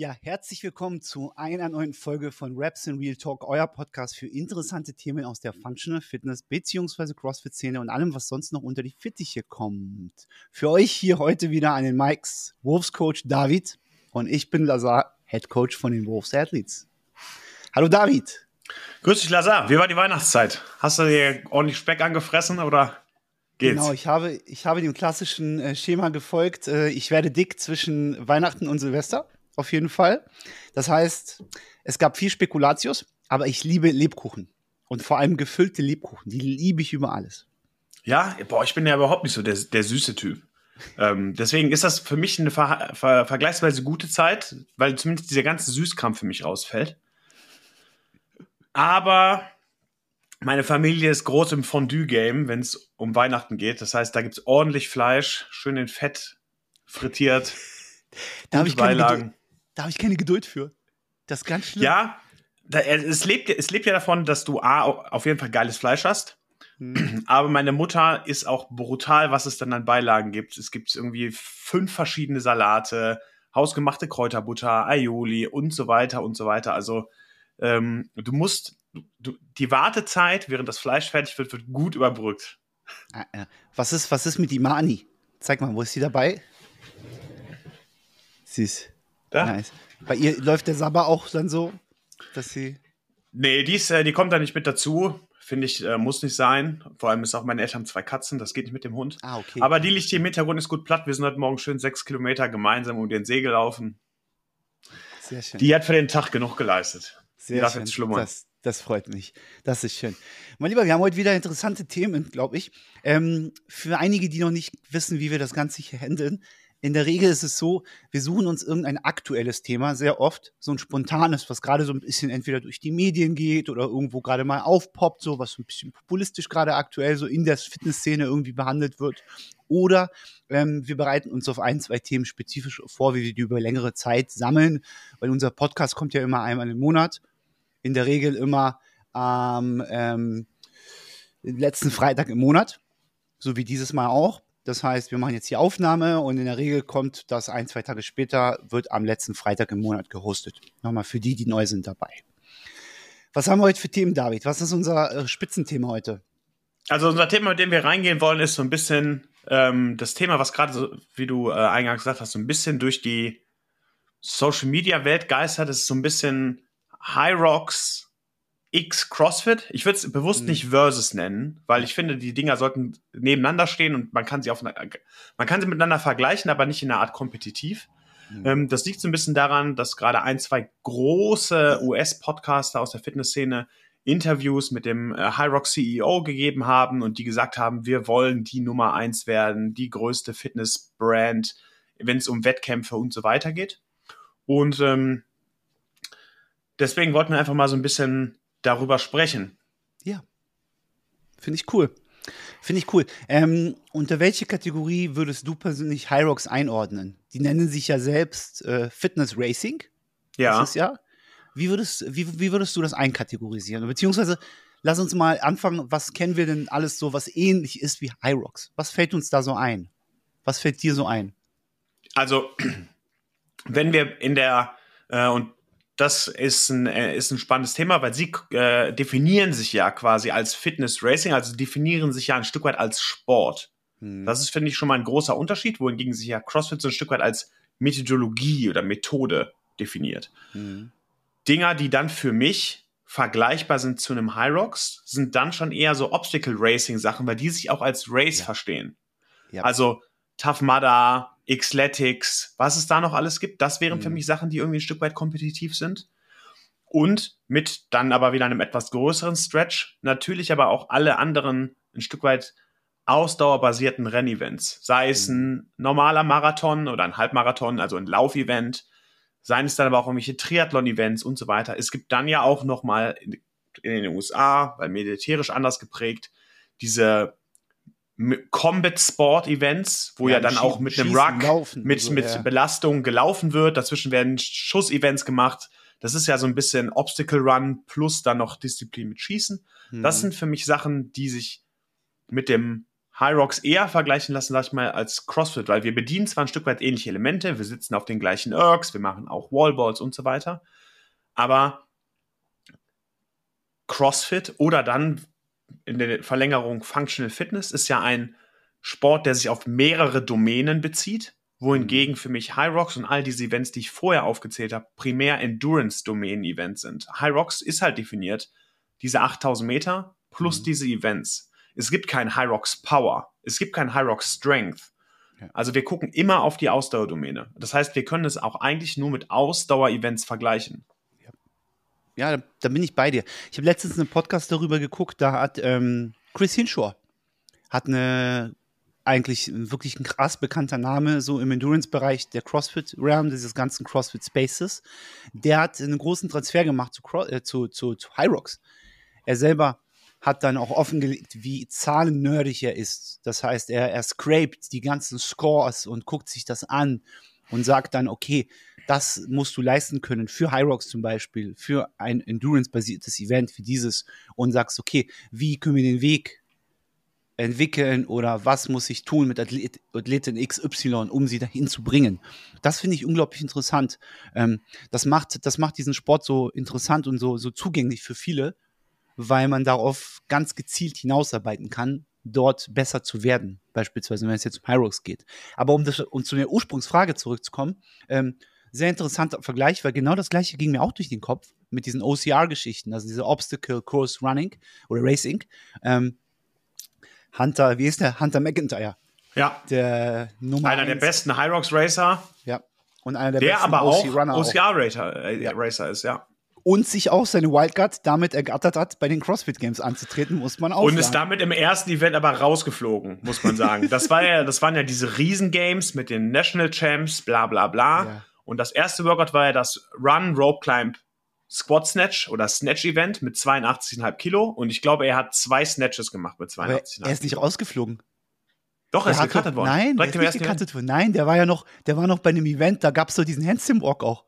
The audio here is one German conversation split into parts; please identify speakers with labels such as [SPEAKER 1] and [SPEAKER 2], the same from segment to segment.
[SPEAKER 1] Ja, herzlich willkommen zu einer neuen Folge von Raps in Real Talk, euer Podcast für interessante Themen aus der Functional Fitness bzw. CrossFit-Szene und allem, was sonst noch unter die Fittiche kommt. Für euch hier heute wieder an den Mikes Wolves Coach David und ich bin Lazar, Head Coach von den Wolves Athletes. Hallo David.
[SPEAKER 2] Grüß dich Lazar, wie war die Weihnachtszeit? Hast du dir ordentlich Speck angefressen oder geht's?
[SPEAKER 1] Genau, ich habe, ich habe dem klassischen äh, Schema gefolgt. Äh, ich werde dick zwischen Weihnachten und Silvester auf jeden Fall. Das heißt, es gab viel Spekulatius, aber ich liebe Lebkuchen. Und vor allem gefüllte Lebkuchen. Die liebe ich über alles.
[SPEAKER 2] Ja, boah, ich bin ja überhaupt nicht so der, der süße Typ. ähm, deswegen ist das für mich eine ver ver vergleichsweise gute Zeit, weil zumindest dieser ganze Süßkram für mich rausfällt. Aber meine Familie ist groß im Fondue-Game, wenn es um Weihnachten geht. Das heißt, da gibt es ordentlich Fleisch, schön in Fett frittiert.
[SPEAKER 1] Da habe ich Beilagen. Da habe ich keine Geduld für. Das ist ganz schlimm.
[SPEAKER 2] Ja, da, es, lebt, es lebt ja davon, dass du A, auf jeden Fall geiles Fleisch hast. Hm. Aber meine Mutter ist auch brutal, was es dann an Beilagen gibt. Es gibt irgendwie fünf verschiedene Salate, hausgemachte Kräuterbutter, Aioli und so weiter und so weiter. Also ähm, du musst, du, die Wartezeit, während das Fleisch fertig wird, wird gut überbrückt.
[SPEAKER 1] Ah, was ist, was ist mit Imani? Zeig mal, wo ist sie dabei? Sie ist da? Nice. Bei ihr läuft der Sabber auch dann so, dass sie.
[SPEAKER 2] Nee, die, ist, äh, die kommt da nicht mit dazu. Finde ich, äh, muss nicht sein. Vor allem ist auch meine Eltern zwei Katzen, das geht nicht mit dem Hund. Ah, okay. Aber die liegt hier im Hintergrund, ist gut platt. Wir sind heute Morgen schön sechs Kilometer gemeinsam um den See gelaufen. Sehr schön. Die hat für den Tag genug geleistet.
[SPEAKER 1] Sehr die darf schön. jetzt schlummern. Das, das freut mich. Das ist schön. Mein Lieber, wir haben heute wieder interessante Themen, glaube ich. Ähm, für einige, die noch nicht wissen, wie wir das Ganze hier handeln, in der Regel ist es so, wir suchen uns irgendein aktuelles Thema, sehr oft so ein spontanes, was gerade so ein bisschen entweder durch die Medien geht oder irgendwo gerade mal aufpoppt, so was ein bisschen populistisch gerade aktuell so in der Fitnessszene irgendwie behandelt wird. Oder ähm, wir bereiten uns auf ein, zwei Themen spezifisch vor, wie wir die über längere Zeit sammeln, weil unser Podcast kommt ja immer einmal im Monat. In der Regel immer am ähm, letzten Freitag im Monat, so wie dieses Mal auch. Das heißt, wir machen jetzt die Aufnahme und in der Regel kommt das ein, zwei Tage später, wird am letzten Freitag im Monat gehostet. Nochmal für die, die neu sind dabei. Was haben wir heute für Themen, David? Was ist unser äh, Spitzenthema heute?
[SPEAKER 2] Also unser Thema, mit dem wir reingehen wollen, ist so ein bisschen ähm, das Thema, was gerade so, wie du äh, eingangs gesagt hast, so ein bisschen durch die Social Media Welt geistert. Das ist so ein bisschen High Rocks X CrossFit. Ich würde es bewusst mhm. nicht Versus nennen, weil ich finde, die Dinger sollten nebeneinander stehen und man kann sie auf man kann sie miteinander vergleichen, aber nicht in einer Art kompetitiv. Mhm. Das liegt so ein bisschen daran, dass gerade ein, zwei große US-Podcaster aus der Fitnessszene Interviews mit dem äh, High Rock CEO gegeben haben und die gesagt haben, wir wollen die Nummer eins werden, die größte Fitness-Brand, wenn es um Wettkämpfe und so weiter geht. Und ähm, deswegen wollten wir einfach mal so ein bisschen darüber sprechen.
[SPEAKER 1] Ja. Finde ich cool. Finde ich cool. Ähm, unter welche Kategorie würdest du persönlich High Rocks einordnen? Die nennen sich ja selbst äh, Fitness Racing.
[SPEAKER 2] Ja.
[SPEAKER 1] Das ist ja. Wie würdest, wie, wie würdest du das einkategorisieren? Beziehungsweise, lass uns mal anfangen, was kennen wir denn alles so, was ähnlich ist wie High Rocks? Was fällt uns da so ein? Was fällt dir so ein?
[SPEAKER 2] Also, wenn wir in der, äh, und das ist ein, äh, ist ein spannendes Thema, weil sie äh, definieren sich ja quasi als Fitness Racing, also definieren sich ja ein Stück weit als Sport. Hm. Das ist, finde ich, schon mal ein großer Unterschied, wohingegen sich ja CrossFit so ein Stück weit als Methodologie oder Methode definiert. Hm. Dinger, die dann für mich vergleichbar sind zu einem High Rocks, sind dann schon eher so Obstacle Racing Sachen, weil die sich auch als Race ja. verstehen. Ja. Also Tough Mudder, Xletics, was es da noch alles gibt, das wären mhm. für mich Sachen, die irgendwie ein Stück weit kompetitiv sind. Und mit dann aber wieder einem etwas größeren Stretch, natürlich aber auch alle anderen ein Stück weit ausdauerbasierten Rennevents. Sei es mhm. ein normaler Marathon oder ein Halbmarathon, also ein Laufevent, seien es dann aber auch irgendwelche Triathlon-Events und so weiter. Es gibt dann ja auch noch mal in, in den USA, weil militärisch anders geprägt, diese Combat Sport Events, wo ja, ja dann auch mit einem Ruck, laufen, mit, so, mit ja. Belastung gelaufen wird. Dazwischen werden Schuss-Events gemacht. Das ist ja so ein bisschen Obstacle Run plus dann noch Disziplin mit Schießen. Hm. Das sind für mich Sachen, die sich mit dem High Rocks eher vergleichen lassen, sag ich mal, als CrossFit, weil wir bedienen zwar ein Stück weit ähnliche Elemente, wir sitzen auf den gleichen Ergs, wir machen auch Wallballs und so weiter, aber CrossFit oder dann in der Verlängerung Functional Fitness ist ja ein Sport, der sich auf mehrere Domänen bezieht, wohingegen für mich High Rocks und all diese Events, die ich vorher aufgezählt habe, primär Endurance-Domänen-Events sind. High Rocks ist halt definiert, diese 8000 Meter plus mhm. diese Events. Es gibt kein High Rocks Power, es gibt kein High Rocks Strength. Also wir gucken immer auf die Ausdauerdomäne. Das heißt, wir können es auch eigentlich nur mit Ausdauer-Events vergleichen.
[SPEAKER 1] Ja, da, da, bin ich bei dir. Ich habe letztens einen Podcast darüber geguckt, da hat ähm, Chris Hinshaw hat eine eigentlich wirklich ein krass bekannter Name so im Endurance-Bereich der CrossFit Realm, dieses ganzen CrossFit Spaces. Der hat einen großen Transfer gemacht zu, äh, zu, zu, zu High. Er selber hat dann auch offengelegt, wie zahlennerdig er ist. Das heißt, er, er scraped die ganzen Scores und guckt sich das an und sagt dann, okay, das musst du leisten können für Rocks zum Beispiel, für ein Endurance-basiertes Event wie dieses und sagst, okay, wie können wir den Weg entwickeln oder was muss ich tun mit Athlet, Athletin XY, um sie dahin zu bringen. Das finde ich unglaublich interessant. Ähm, das, macht, das macht diesen Sport so interessant und so, so zugänglich für viele, weil man darauf ganz gezielt hinausarbeiten kann, dort besser zu werden. Beispielsweise, wenn es jetzt um Hyrox geht. Aber um, das, um zu der Ursprungsfrage zurückzukommen, ähm, sehr interessanter Vergleich, weil genau das gleiche ging mir auch durch den Kopf mit diesen OCR-Geschichten, also diese Obstacle Course Running oder Racing. Ähm, Hunter, wie ist der? Hunter McIntyre.
[SPEAKER 2] Ja.
[SPEAKER 1] Der
[SPEAKER 2] Nummer Einer der besten High Rocks Racer.
[SPEAKER 1] Ja. Und einer der,
[SPEAKER 2] der besten aber auch OCR Racer, äh, ja. Racer ist, ja.
[SPEAKER 1] Und sich auch seine Wildcard damit ergattert hat, bei den CrossFit Games anzutreten, muss man auch
[SPEAKER 2] Und ist damit im ersten Event aber rausgeflogen, muss man sagen. das, war ja, das waren ja diese Riesengames mit den National Champs, bla bla bla. Ja. Und das erste Workout war ja das Run, Rope Climb, Squat Snatch oder Snatch Event mit 82,5 Kilo und ich glaube, er hat zwei Snatches gemacht mit 82,5
[SPEAKER 1] Er ist nicht rausgeflogen.
[SPEAKER 2] Doch, er ist gecuttet worden.
[SPEAKER 1] Nein, Direkt der ist nicht gecuttet worden. Nein, der war ja noch, der war noch bei einem Event, da gab es so diesen Handstand Walk auch.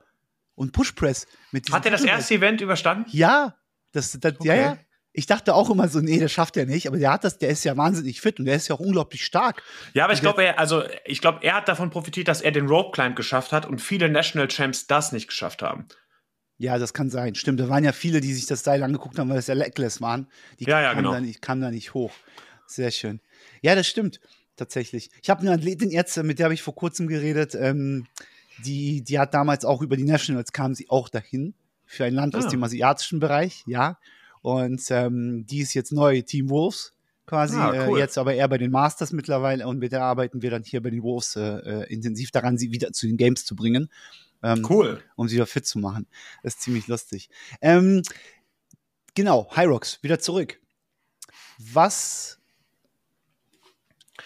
[SPEAKER 1] Und Push Press.
[SPEAKER 2] Hat er das erste Event überstanden?
[SPEAKER 1] Ja. Das, das okay. Ja, ja. Ich dachte auch immer so, nee, das schafft er nicht, aber der hat das, der ist ja wahnsinnig fit und der ist ja auch unglaublich stark.
[SPEAKER 2] Ja, aber ich glaube, er, also ich glaube, er hat davon profitiert, dass er den Rope Climb geschafft hat und viele National Champs das nicht geschafft haben.
[SPEAKER 1] Ja, das kann sein. Stimmt, da waren ja viele, die sich das Style angeguckt haben, weil es ja Leckless waren. Die
[SPEAKER 2] ja, ja,
[SPEAKER 1] kamen,
[SPEAKER 2] genau.
[SPEAKER 1] da nicht, kamen da nicht hoch. Sehr schön. Ja, das stimmt. Tatsächlich. Ich habe eine Athletin jetzt, mit der habe ich vor kurzem geredet. Ähm, die, die hat damals auch über die Nationals kam sie auch dahin für ein Land ah. aus dem asiatischen Bereich, ja. Und ähm, die ist jetzt neu Team Wolves quasi, ah, äh, cool. äh, jetzt aber eher bei den Masters mittlerweile und mit der arbeiten wir dann hier bei den Wolves äh, äh intensiv daran, sie wieder zu den Games zu bringen.
[SPEAKER 2] Ähm, cool.
[SPEAKER 1] Um sie wieder fit zu machen. Das ist ziemlich lustig. Ähm, genau, Hyrox, wieder zurück. Was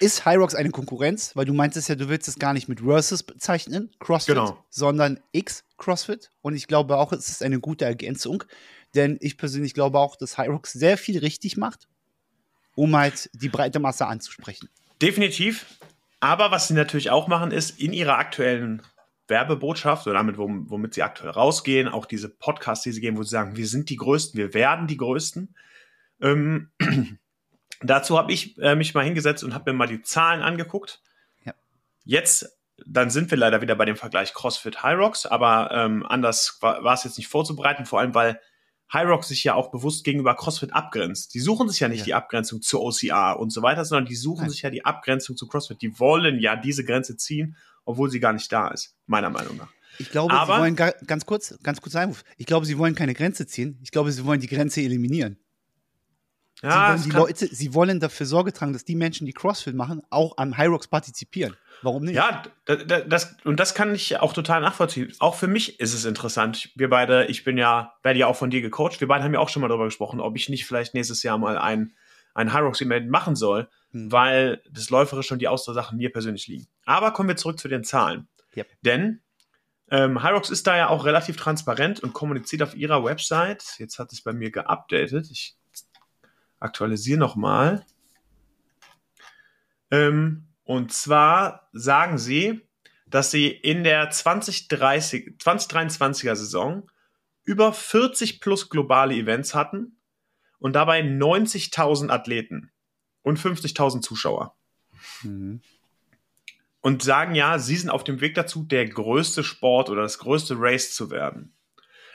[SPEAKER 1] ist Hyrox eine Konkurrenz? Weil du meintest ja, du willst es gar nicht mit Versus bezeichnen, CrossFit, genau. sondern X CrossFit. Und ich glaube auch, es ist eine gute Ergänzung, denn ich persönlich glaube auch, dass Hyrox sehr viel richtig macht, um halt die breite Masse anzusprechen.
[SPEAKER 2] Definitiv. Aber was sie natürlich auch machen, ist in ihrer aktuellen Werbebotschaft oder damit, womit sie aktuell rausgehen, auch diese Podcasts, die sie geben, wo sie sagen, wir sind die Größten, wir werden die Größten. Ähm, dazu habe ich äh, mich mal hingesetzt und habe mir mal die Zahlen angeguckt. Ja. Jetzt, dann sind wir leider wieder bei dem Vergleich CrossFit Rocks, aber ähm, anders war, es jetzt nicht vorzubereiten, vor allem weil Rocks sich ja auch bewusst gegenüber CrossFit abgrenzt. Die suchen sich ja nicht ja. die Abgrenzung zu OCR und so weiter, sondern die suchen Nein. sich ja die Abgrenzung zu CrossFit. Die wollen ja diese Grenze ziehen obwohl sie gar nicht da ist, meiner Meinung nach.
[SPEAKER 1] Ich glaube, Aber, sie wollen ganz kurz, ganz kurz Einwurf. Ich glaube, sie wollen keine Grenze ziehen. Ich glaube, sie wollen die Grenze eliminieren. Ja, sie wollen, die Leute, sie wollen dafür Sorge tragen, dass die Menschen, die CrossFit machen, auch am Rocks partizipieren. Warum nicht?
[SPEAKER 2] Ja, das, und das kann ich auch total nachvollziehen. Auch für mich ist es interessant. Wir beide, ich bin ja, werde ja auch von dir gecoacht. Wir beide haben ja auch schon mal darüber gesprochen, ob ich nicht vielleicht nächstes Jahr mal ein, ein High Rocks Event machen soll hm. weil das Läuferische und die Ausdauersachen mir persönlich liegen. Aber kommen wir zurück zu den Zahlen. Yep. Denn ähm, Hyrox ist da ja auch relativ transparent und kommuniziert auf ihrer Website. Jetzt hat es bei mir geupdatet. Ich aktualisiere nochmal. Ähm, und zwar sagen sie, dass sie in der 2030, 2023er Saison über 40 plus globale Events hatten und dabei 90.000 Athleten. und 50.000 Zuschauer. Mhm. Und sagen ja, sie sind auf dem Weg dazu, der größte Sport oder das größte Race zu werden.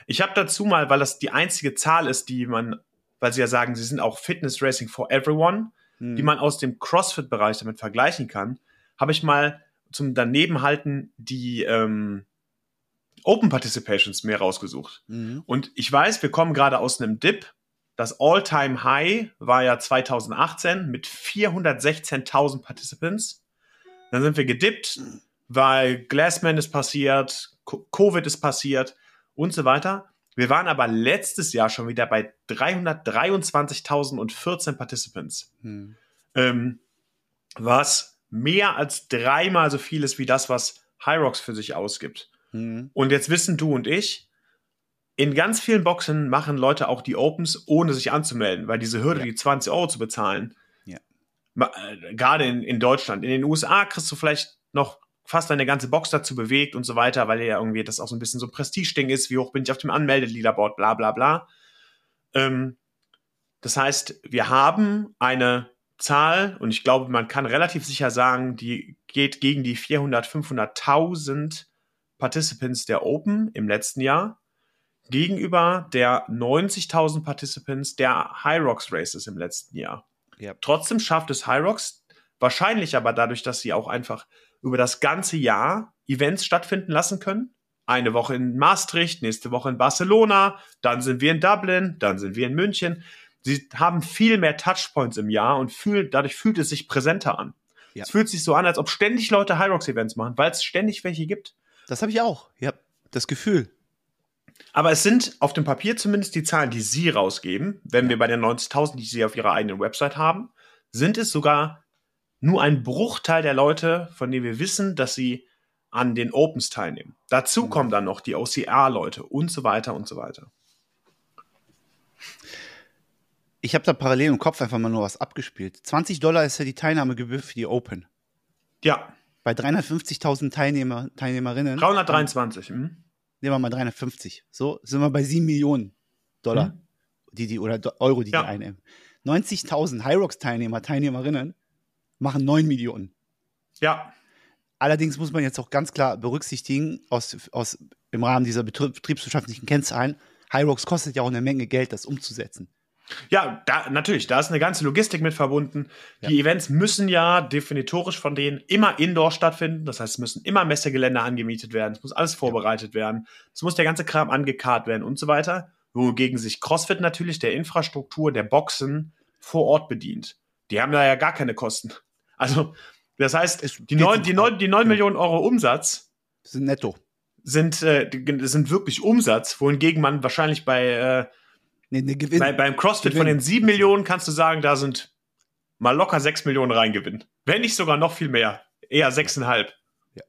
[SPEAKER 2] Ich habe dazu mal, weil das die einzige Zahl ist, die man, weil sie ja sagen, sie sind auch Fitness Racing for Everyone, mhm. die man aus dem CrossFit-Bereich damit vergleichen kann, habe ich mal zum Danebenhalten die ähm, Open Participations mehr rausgesucht. Mhm. Und ich weiß, wir kommen gerade aus einem Dip. Das All-Time High war ja 2018 mit 416.000 Participants. Dann sind wir gedippt, weil Glassman ist passiert, Covid ist passiert und so weiter. Wir waren aber letztes Jahr schon wieder bei 323.014 Participants. Mhm. Ähm, was mehr als dreimal so viel ist wie das, was Hyrox für sich ausgibt. Mhm. Und jetzt wissen du und ich, in ganz vielen Boxen machen Leute auch die Opens, ohne sich anzumelden, weil diese Hürde, ja. die 20 Euro zu bezahlen, ja. äh, gerade in, in Deutschland, in den USA kriegst du vielleicht noch fast deine ganze Box dazu bewegt und so weiter, weil ja irgendwie das auch so ein bisschen so ein Prestige-Ding ist, wie hoch bin ich auf dem Anmeldeliederboard, bla bla bla. Ähm, das heißt, wir haben eine Zahl und ich glaube, man kann relativ sicher sagen, die geht gegen die 400, 500.000 Participants der Open im letzten Jahr gegenüber der 90.000 Participants der High Rocks Races im letzten Jahr. Yep. Trotzdem schafft es High Rocks, wahrscheinlich aber dadurch, dass sie auch einfach über das ganze Jahr Events stattfinden lassen können. Eine Woche in Maastricht, nächste Woche in Barcelona, dann sind wir in Dublin, dann sind wir in München. Sie haben viel mehr Touchpoints im Jahr und fühlen, dadurch fühlt es sich präsenter an. Ja. Es fühlt sich so an, als ob ständig Leute High Rocks Events machen, weil es ständig welche gibt.
[SPEAKER 1] Das habe ich auch. Ja, das Gefühl.
[SPEAKER 2] Aber es sind auf dem Papier zumindest die Zahlen, die Sie rausgeben. Wenn ja. wir bei den 90.000, die Sie auf Ihrer eigenen Website haben, sind es sogar nur ein Bruchteil der Leute, von denen wir wissen, dass sie an den Opens teilnehmen. Dazu mhm. kommen dann noch die OCR-Leute und so weiter und so weiter.
[SPEAKER 1] Ich habe da parallel im Kopf einfach mal nur was abgespielt. 20 Dollar ist ja die Teilnahmegebühr für die Open.
[SPEAKER 2] Ja
[SPEAKER 1] bei 350.000 Teilnehmer, Teilnehmerinnen.
[SPEAKER 2] 323. Hm.
[SPEAKER 1] Nehmen wir mal 350. So sind wir bei 7 Millionen Dollar, hm. die die, oder Euro, die ja. die einnehmen. 90.000 Hyrox-Teilnehmer, Teilnehmerinnen machen 9 Millionen.
[SPEAKER 2] Ja.
[SPEAKER 1] Allerdings muss man jetzt auch ganz klar berücksichtigen, aus, aus, im Rahmen dieser betriebswirtschaftlichen Kennzahlen, Hyrox kostet ja auch eine Menge Geld, das umzusetzen.
[SPEAKER 2] Ja, da, natürlich, da ist eine ganze Logistik mit verbunden. Ja. Die Events müssen ja definitorisch von denen immer indoor stattfinden. Das heißt, es müssen immer Messegelände angemietet werden. Es muss alles vorbereitet ja. werden. Es muss der ganze Kram angekarrt werden und so weiter. Wogegen sich CrossFit natürlich der Infrastruktur der Boxen vor Ort bedient. Die haben da ja gar keine Kosten. Also, das heißt, die neun, die neun, die neun Millionen Euro Umsatz
[SPEAKER 1] sind netto.
[SPEAKER 2] Sind, äh, sind wirklich Umsatz, wohingegen man wahrscheinlich bei äh, Nee, nee, Gewinn. Bei, beim CrossFit Gewinn. von den sieben Millionen kannst du sagen, da sind mal locker sechs Millionen reingewinn. Wenn nicht sogar noch viel mehr. Eher sechseinhalb.
[SPEAKER 1] Ja.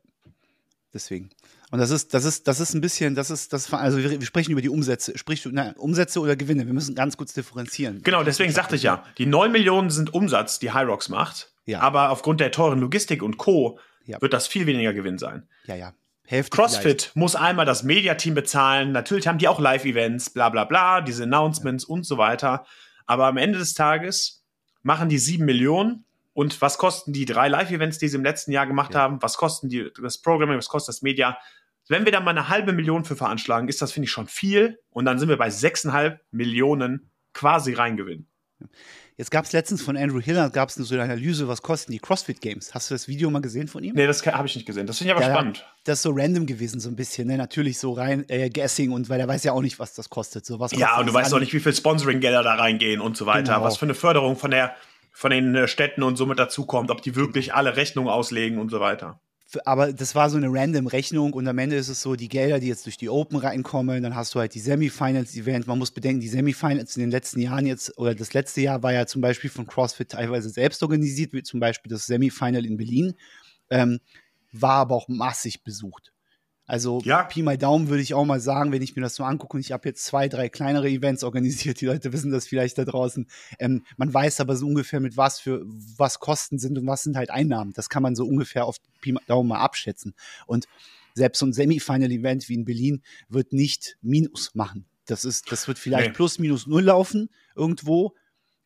[SPEAKER 1] Deswegen. Und das ist, das ist, das ist ein bisschen, das ist, das, also wir, wir sprechen über die Umsätze. Sprich, na, Umsätze oder Gewinne. Wir müssen ganz kurz differenzieren.
[SPEAKER 2] Genau, deswegen sagte ich ja, die neun Millionen sind Umsatz, die Hyrox macht. Ja. Aber aufgrund der teuren Logistik und Co. Ja. wird das viel weniger Gewinn sein.
[SPEAKER 1] Ja, ja.
[SPEAKER 2] Hälfte CrossFit vielleicht. muss einmal das Mediateam bezahlen. Natürlich haben die auch Live-Events, bla bla bla, diese Announcements ja. und so weiter. Aber am Ende des Tages machen die sieben Millionen. Und was kosten die drei Live-Events, die sie im letzten Jahr gemacht ja. haben? Was kosten die, das Programming? Was kostet das Media? Wenn wir da mal eine halbe Million für veranschlagen, ist das, finde ich, schon viel. Und dann sind wir bei sechseinhalb Millionen quasi Reingewinn.
[SPEAKER 1] Jetzt gab es letztens von Andrew Hiller, gab es so eine Analyse, was kosten die CrossFit Games. Hast du das Video mal gesehen von ihm?
[SPEAKER 2] Nee, das habe ich nicht gesehen. Das finde ich aber ja, spannend.
[SPEAKER 1] Das ist so random gewesen, so ein bisschen. Ne? Natürlich so rein äh, Guessing und weil er weiß ja auch nicht, was das kostet. So, was
[SPEAKER 2] ja, und du weißt auch nicht, wie viel Sponsoring-Gelder da reingehen und so weiter. Genau. Was für eine Förderung von der von den äh, Städten und somit dazukommt, ob die wirklich alle Rechnungen auslegen und so weiter
[SPEAKER 1] aber das war so eine random Rechnung und am Ende ist es so, die Gelder, die jetzt durch die Open reinkommen, dann hast du halt die Semifinals-Event. Man muss bedenken, die Semifinals in den letzten Jahren jetzt, oder das letzte Jahr war ja zum Beispiel von CrossFit teilweise selbst organisiert, wie zum Beispiel das Semifinal in Berlin, ähm, war aber auch massig besucht. Also ja. Pi mal Daumen würde ich auch mal sagen, wenn ich mir das so angucke und ich habe jetzt zwei, drei kleinere Events organisiert, die Leute wissen das vielleicht da draußen. Ähm, man weiß aber so ungefähr mit was für was Kosten sind und was sind halt Einnahmen. Das kann man so ungefähr auf Pi mal Daumen mal abschätzen. Und selbst so ein Semifinal-Event wie in Berlin wird nicht Minus machen. Das ist, das wird vielleicht nee. plus minus null laufen irgendwo.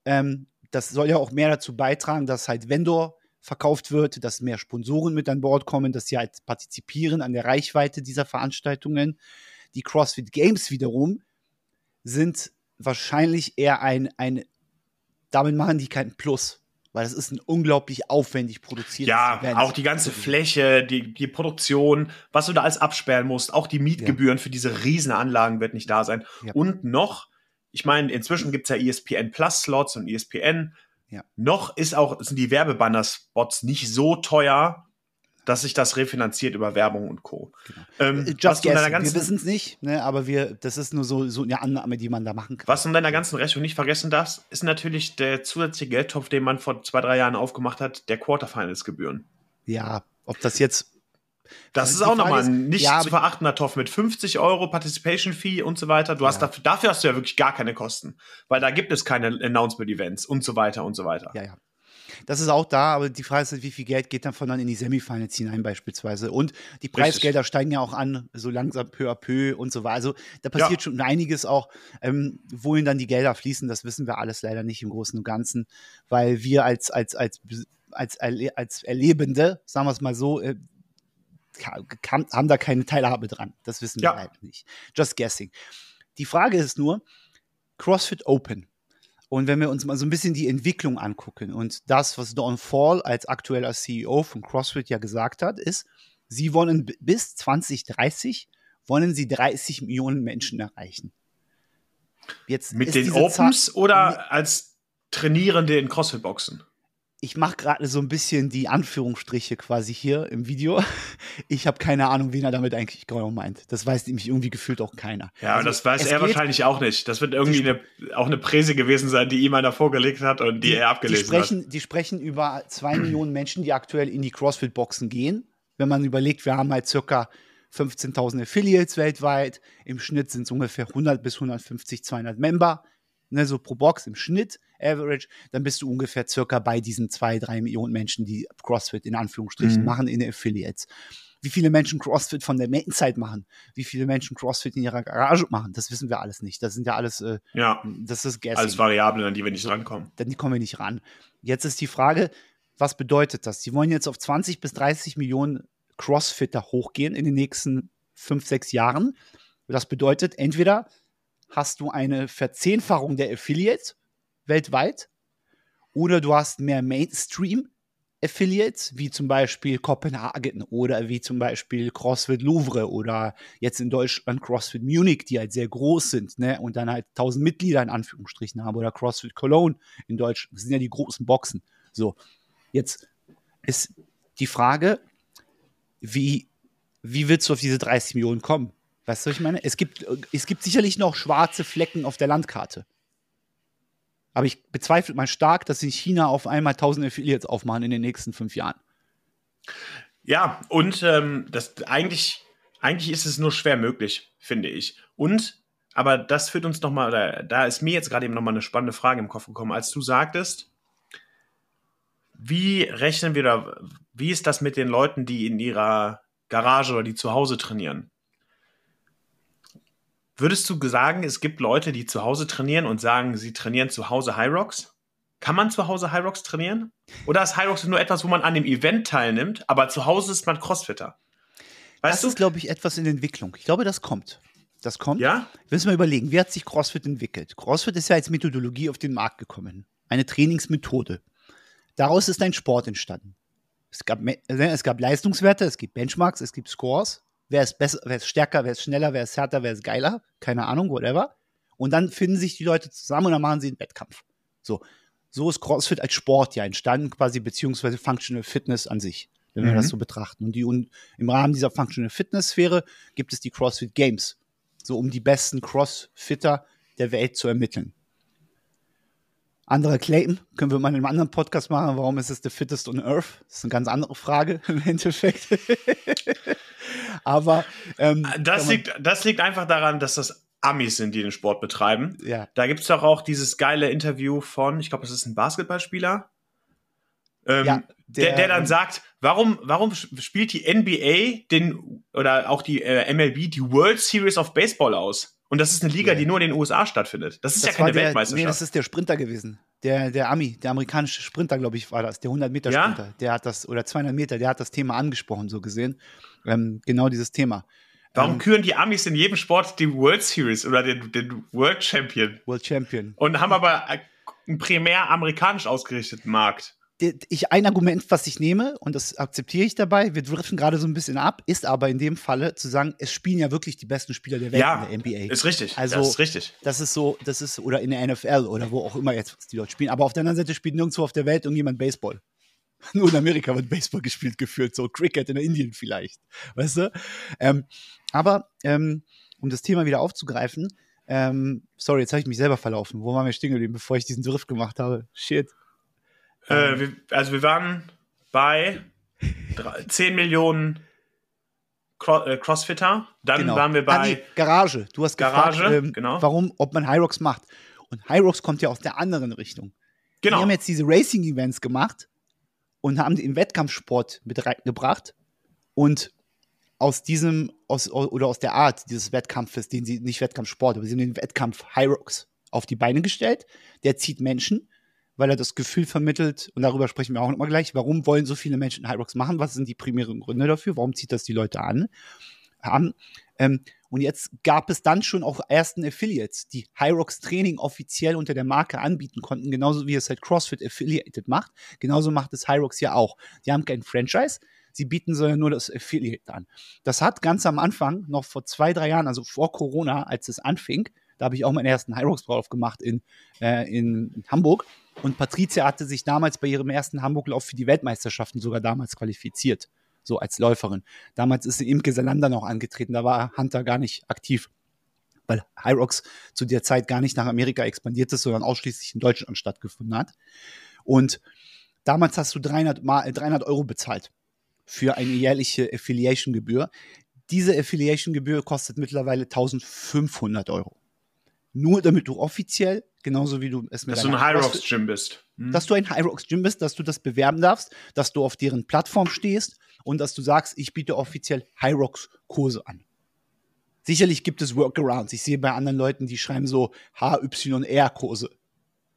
[SPEAKER 1] Ähm, das soll ja auch mehr dazu beitragen, dass halt Vendor verkauft wird, dass mehr Sponsoren mit an Bord kommen, dass sie halt partizipieren an der Reichweite dieser Veranstaltungen. Die CrossFit Games wiederum sind wahrscheinlich eher ein, ein damit machen die keinen Plus, weil das ist ein unglaublich aufwendig produziertes
[SPEAKER 2] Ja, Event. auch die ganze Fläche, die, die Produktion, was du da alles absperren musst, auch die Mietgebühren ja. für diese riesen Anlagen wird nicht da sein. Ja. Und noch, ich meine, inzwischen gibt es ja ESPN Plus Slots und ESPN. Ja. Noch ist auch, sind die Werbebanner-Spots nicht so teuer, dass sich das refinanziert über Werbung und Co.
[SPEAKER 1] Genau. Ähm, äh, Just guess, wir wissen es nicht, ne, aber wir, das ist nur so, so eine Annahme, die man da machen kann.
[SPEAKER 2] Was du in deiner ganzen Rechnung nicht vergessen darfst, ist natürlich der zusätzliche Geldtopf, den man vor zwei, drei Jahren aufgemacht hat, der Quarterfinals-Gebühren.
[SPEAKER 1] Ja, ob das jetzt
[SPEAKER 2] das ist auch nochmal ein nicht ja, zu verachtender Topf mit 50 Euro Participation Fee und so weiter. Du ja. hast dafür, dafür hast du ja wirklich gar keine Kosten, weil da gibt es keine Announcement Events und so weiter und so weiter.
[SPEAKER 1] Ja, ja. Das ist auch da, aber die Frage ist, halt, wie viel Geld geht davon dann in die Semifinals hinein beispielsweise. Und die Preisgelder Richtig. steigen ja auch an, so langsam peu à peu und so weiter. Also da passiert ja. schon einiges auch. Ähm, wohin dann die Gelder fließen, das wissen wir alles leider nicht im Großen und Ganzen, weil wir als, als, als, als, als Erlebende, sagen wir es mal so, äh, haben da keine Teilhabe dran. Das wissen wir ja. halt nicht. Just guessing. Die Frage ist nur, CrossFit Open und wenn wir uns mal so ein bisschen die Entwicklung angucken und das, was Don Fall als aktueller CEO von CrossFit ja gesagt hat, ist, sie wollen bis 2030 wollen sie 30 Millionen Menschen erreichen.
[SPEAKER 2] Jetzt Mit den Opens Zahl oder als Trainierende in CrossFit-Boxen?
[SPEAKER 1] Ich mache gerade so ein bisschen die Anführungsstriche quasi hier im Video. Ich habe keine Ahnung, wen er damit eigentlich genau meint. Das weiß nämlich irgendwie gefühlt auch keiner.
[SPEAKER 2] Ja, also, das weiß er wahrscheinlich auch nicht. Das wird irgendwie eine, auch eine Präse gewesen sein, die ihm einer vorgelegt hat und die, die er abgelesen
[SPEAKER 1] die sprechen,
[SPEAKER 2] hat.
[SPEAKER 1] Die sprechen über zwei Millionen Menschen, die aktuell in die CrossFit-Boxen gehen. Wenn man überlegt, wir haben halt circa 15.000 Affiliates weltweit. Im Schnitt sind es ungefähr 100 bis 150, 200 Member ne, so pro Box im Schnitt, Average, dann bist du ungefähr circa bei diesen zwei, drei Millionen Menschen, die CrossFit in Anführungsstrichen mhm. machen in den Affiliates. Wie viele Menschen CrossFit von der Main-Zeit machen, wie viele Menschen CrossFit in ihrer Garage machen, das wissen wir alles nicht. Das sind ja alles, äh,
[SPEAKER 2] ja,
[SPEAKER 1] das ist
[SPEAKER 2] Guessing. Alles Variablen, an die wir nicht rankommen.
[SPEAKER 1] Dann kommen wir nicht ran. Jetzt ist die Frage, was bedeutet das? Sie wollen jetzt auf 20 bis 30 Millionen Crossfitter hochgehen in den nächsten fünf, sechs Jahren. Das bedeutet, entweder hast du eine Verzehnfachung der Affiliates weltweit oder du hast mehr Mainstream Affiliates, wie zum Beispiel Kopenhagen oder wie zum Beispiel CrossFit Louvre oder jetzt in Deutschland CrossFit Munich, die halt sehr groß sind, ne, und dann halt 1000 Mitglieder in Anführungsstrichen haben oder CrossFit Cologne in Deutschland. Das sind ja die großen Boxen. So, jetzt ist die Frage, wie, wie willst du auf diese 30 Millionen kommen? Weißt du, was ich meine? Es gibt, es gibt sicherlich noch schwarze Flecken auf der Landkarte. Aber ich bezweifle mal stark, dass sich China auf einmal tausend Affiliates aufmachen in den nächsten fünf Jahren.
[SPEAKER 2] Ja, und ähm, das eigentlich, eigentlich ist es nur schwer möglich, finde ich. Und, aber das führt uns nochmal, da, da ist mir jetzt gerade eben nochmal eine spannende Frage im Kopf gekommen, als du sagtest, wie rechnen wir da, wie ist das mit den Leuten, die in ihrer Garage oder die zu Hause trainieren? Würdest du sagen, es gibt Leute, die zu Hause trainieren und sagen, sie trainieren zu Hause High Rocks? Kann man zu Hause High Rocks trainieren? Oder ist High Rocks nur etwas, wo man an dem Event teilnimmt, aber zu Hause ist man Crossfitter?
[SPEAKER 1] Weißt das du? ist, glaube ich, etwas in Entwicklung. Ich glaube, das kommt. Das kommt.
[SPEAKER 2] Ja?
[SPEAKER 1] Wir müssen mal überlegen, wie hat sich CrossFit entwickelt? CrossFit ist ja als Methodologie auf den Markt gekommen. Eine Trainingsmethode. Daraus ist ein Sport entstanden. Es gab, ne, es gab Leistungswerte, es gibt Benchmarks, es gibt Scores wer ist besser, wer ist stärker, wer ist schneller, wer ist härter, wer ist geiler, keine Ahnung, whatever. Und dann finden sich die Leute zusammen und dann machen sie einen Wettkampf. So, so ist CrossFit als Sport ja entstanden, quasi beziehungsweise Functional Fitness an sich, wenn mhm. wir das mhm. so betrachten. Und, die, und im Rahmen dieser Functional Fitness Sphäre gibt es die CrossFit Games, so um die besten Crossfitter der Welt zu ermitteln. Anderer Claim, können wir mal in einem anderen Podcast machen, warum ist es the fittest on earth? Das ist eine ganz andere Frage im Endeffekt. Aber ähm,
[SPEAKER 2] das, liegt, das liegt einfach daran, dass das Amis sind, die den Sport betreiben.
[SPEAKER 1] Ja.
[SPEAKER 2] Da gibt es doch auch dieses geile Interview von, ich glaube, das ist ein Basketballspieler, ähm, ja, der, der, der, dann ähm, sagt, warum, warum spielt die NBA den oder auch die äh, MLB die World Series of Baseball aus? Und das ist eine Liga,
[SPEAKER 1] Ja.
[SPEAKER 2] die nur in den USA stattfindet. Das ist
[SPEAKER 1] Das
[SPEAKER 2] ja keine
[SPEAKER 1] der,
[SPEAKER 2] Weltmeisterschaft.
[SPEAKER 1] Nee, das ist der Sprinter gewesen. Der, der Ami, der amerikanische Sprinter, glaube ich, war das. Der 100-Meter-Sprinter. Der hat das, oder 200 Meter, der hat das Thema angesprochen, so gesehen. Ähm, genau dieses Thema.
[SPEAKER 2] Warum
[SPEAKER 1] ähm,
[SPEAKER 2] küren die Amis in jedem Sport die World Series oder den, den World Champion
[SPEAKER 1] World Champion.
[SPEAKER 2] und haben aber einen primär amerikanisch ausgerichteten Markt?
[SPEAKER 1] Ich, ein Argument, was ich nehme, und das akzeptiere ich dabei, wir driften gerade so ein bisschen ab, ist aber in dem Falle zu sagen, es spielen ja wirklich die besten Spieler der Welt
[SPEAKER 2] Ja,
[SPEAKER 1] in der NBA.
[SPEAKER 2] ist richtig.
[SPEAKER 1] Also-
[SPEAKER 2] das ist richtig.
[SPEAKER 1] Das ist so, das ist, oder in der NFL oder wo auch immer jetzt die dort spielen. Aber auf der anderen Seite spielt nirgendwo auf der Welt irgendjemand Baseball. Nur in Amerika wird Baseball gespielt, gefühlt, so Cricket in Indien vielleicht. Weißt du? Ähm, aber, ähm, um das Thema wieder aufzugreifen, ähm, sorry, jetzt habe ich mich selber verlaufen. Wo waren wir stehen geblieben, bevor ich diesen Drift gemacht habe? Shit.
[SPEAKER 2] Äh, wir, also wir waren bei drei- 10 Millionen äh, Crossfitter. Dann waren wir bei
[SPEAKER 1] Ah, nee, Garage. Du hast
[SPEAKER 2] Garage,
[SPEAKER 1] gefragt, ähm,
[SPEAKER 2] genau.
[SPEAKER 1] warum, ob man Hyrox macht. Und Hyrox kommt ja aus der anderen Richtung. Die
[SPEAKER 2] genau.
[SPEAKER 1] haben jetzt diese Racing-Events gemacht und haben den Wettkampfsport mit reingebracht. Und aus diesem, aus, oder aus der Art dieses Wettkampfes, den sie, nicht Wettkampfsport, aber sie haben den Wettkampf Hyrox auf die Beine gestellt. Der zieht Menschen, weil er das Gefühl vermittelt, und darüber sprechen wir auch noch mal gleich, warum wollen so viele Menschen Hyrox machen? Was sind die primären Gründe dafür? Warum zieht das die Leute an? Haben, ähm, und jetzt gab es dann schon auch ersten Affiliates, die Hyrox Training offiziell unter der Marke anbieten konnten, genauso wie es halt CrossFit Affiliated macht. Genauso macht es Hyrox ja auch. Die haben kein Franchise, sie bieten sondern nur das Affiliate an. Das hat ganz am Anfang, noch vor zwei, drei Jahren, also vor Corona, als es anfing, da habe ich auch meinen ersten Hyrox drauf gemacht in, äh, in, in Hamburg. Und Patricia hatte sich damals bei ihrem ersten Hamburg-Lauf für die Weltmeisterschaften sogar damals qualifiziert so als Läuferin. Damals ist sie Imke Salander noch angetreten, da war Hunter gar nicht aktiv, weil Hyrox zu der Zeit gar nicht nach Amerika expandiert ist, sondern ausschließlich in Deutschland stattgefunden hat. Und damals hast du 300, mal, 300 Euro bezahlt für eine jährliche Affiliation-Gebühr. Diese Affiliation-Gebühr kostet mittlerweile 1500 Euro. Nur damit du offiziell, genauso wie du es mit
[SPEAKER 2] dass du ein Hyrox-Gym bist. Hm?
[SPEAKER 1] dass du ein Hyrox Gym bist, dass du das bewerben darfst, dass du auf deren Plattform stehst und dass du sagst, ich biete offiziell Hyrox Kurse an. Sicherlich gibt es Workarounds. Ich sehe bei anderen Leuten, die schreiben so HYR Kurse.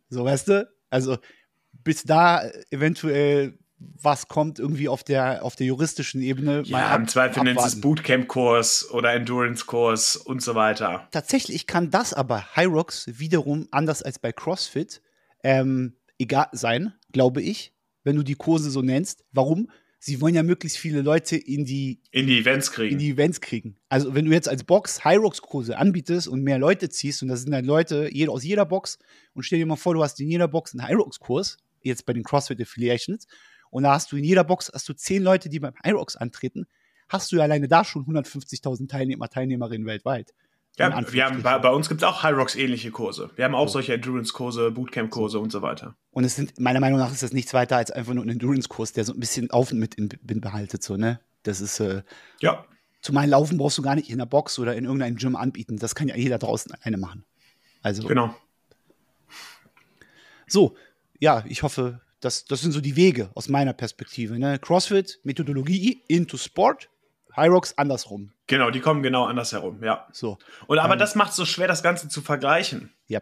[SPEAKER 1] So, weißt du? Also bis da eventuell was kommt irgendwie auf der auf der juristischen Ebene
[SPEAKER 2] ja, im Zweifel nennt es Bootcamp-Kurs oder Endurance-Kurs und so weiter.
[SPEAKER 1] Tatsächlich kann das aber Hyrox wiederum anders als bei CrossFit ähm, egal sein, glaube ich, wenn du die Kurse so nennst. Warum? Sie wollen ja möglichst viele Leute in die,
[SPEAKER 2] In die Events kriegen.
[SPEAKER 1] in die Events kriegen. Also wenn du jetzt als Box Hyrox-Kurse anbietest und mehr Leute ziehst, und das sind dann Leute aus jeder Box, und stell dir mal vor, du hast in jeder Box einen Hyrox-Kurs, jetzt bei den CrossFit Affiliations, und da hast du in jeder Box hast du zehn Leute, die beim Hyrox antreten, hast du ja alleine da schon 150.000 Teilnehmer, Teilnehmerinnen weltweit.
[SPEAKER 2] Ja, wir haben, bei, bei uns gibt es auch Hyrox-ähnliche Kurse. Wir haben auch
[SPEAKER 1] So.
[SPEAKER 2] solche Endurance-Kurse, Bootcamp-Kurse und so weiter.
[SPEAKER 1] Und es sind, meiner Meinung nach ist das nichts weiter als einfach nur ein Endurance-Kurs, der so ein bisschen auf und mit in, in behaltet, so, ne? Das ist, äh,
[SPEAKER 2] Ja,
[SPEAKER 1] zumal Laufen brauchst du gar nicht in der Box oder in irgendeinem Gym anbieten. Das kann ja jeder draußen alleine machen. Also,
[SPEAKER 2] genau.
[SPEAKER 1] so, ja, ich hoffe, das, das sind so die Wege aus meiner Perspektive, ne? CrossFit, Methodologie into Sport, Hyrox andersrum.
[SPEAKER 2] Genau, die kommen genau anders herum, ja.
[SPEAKER 1] So,
[SPEAKER 2] Und aber
[SPEAKER 1] Ähm.
[SPEAKER 2] das macht es so schwer, das Ganze zu vergleichen.
[SPEAKER 1] ja.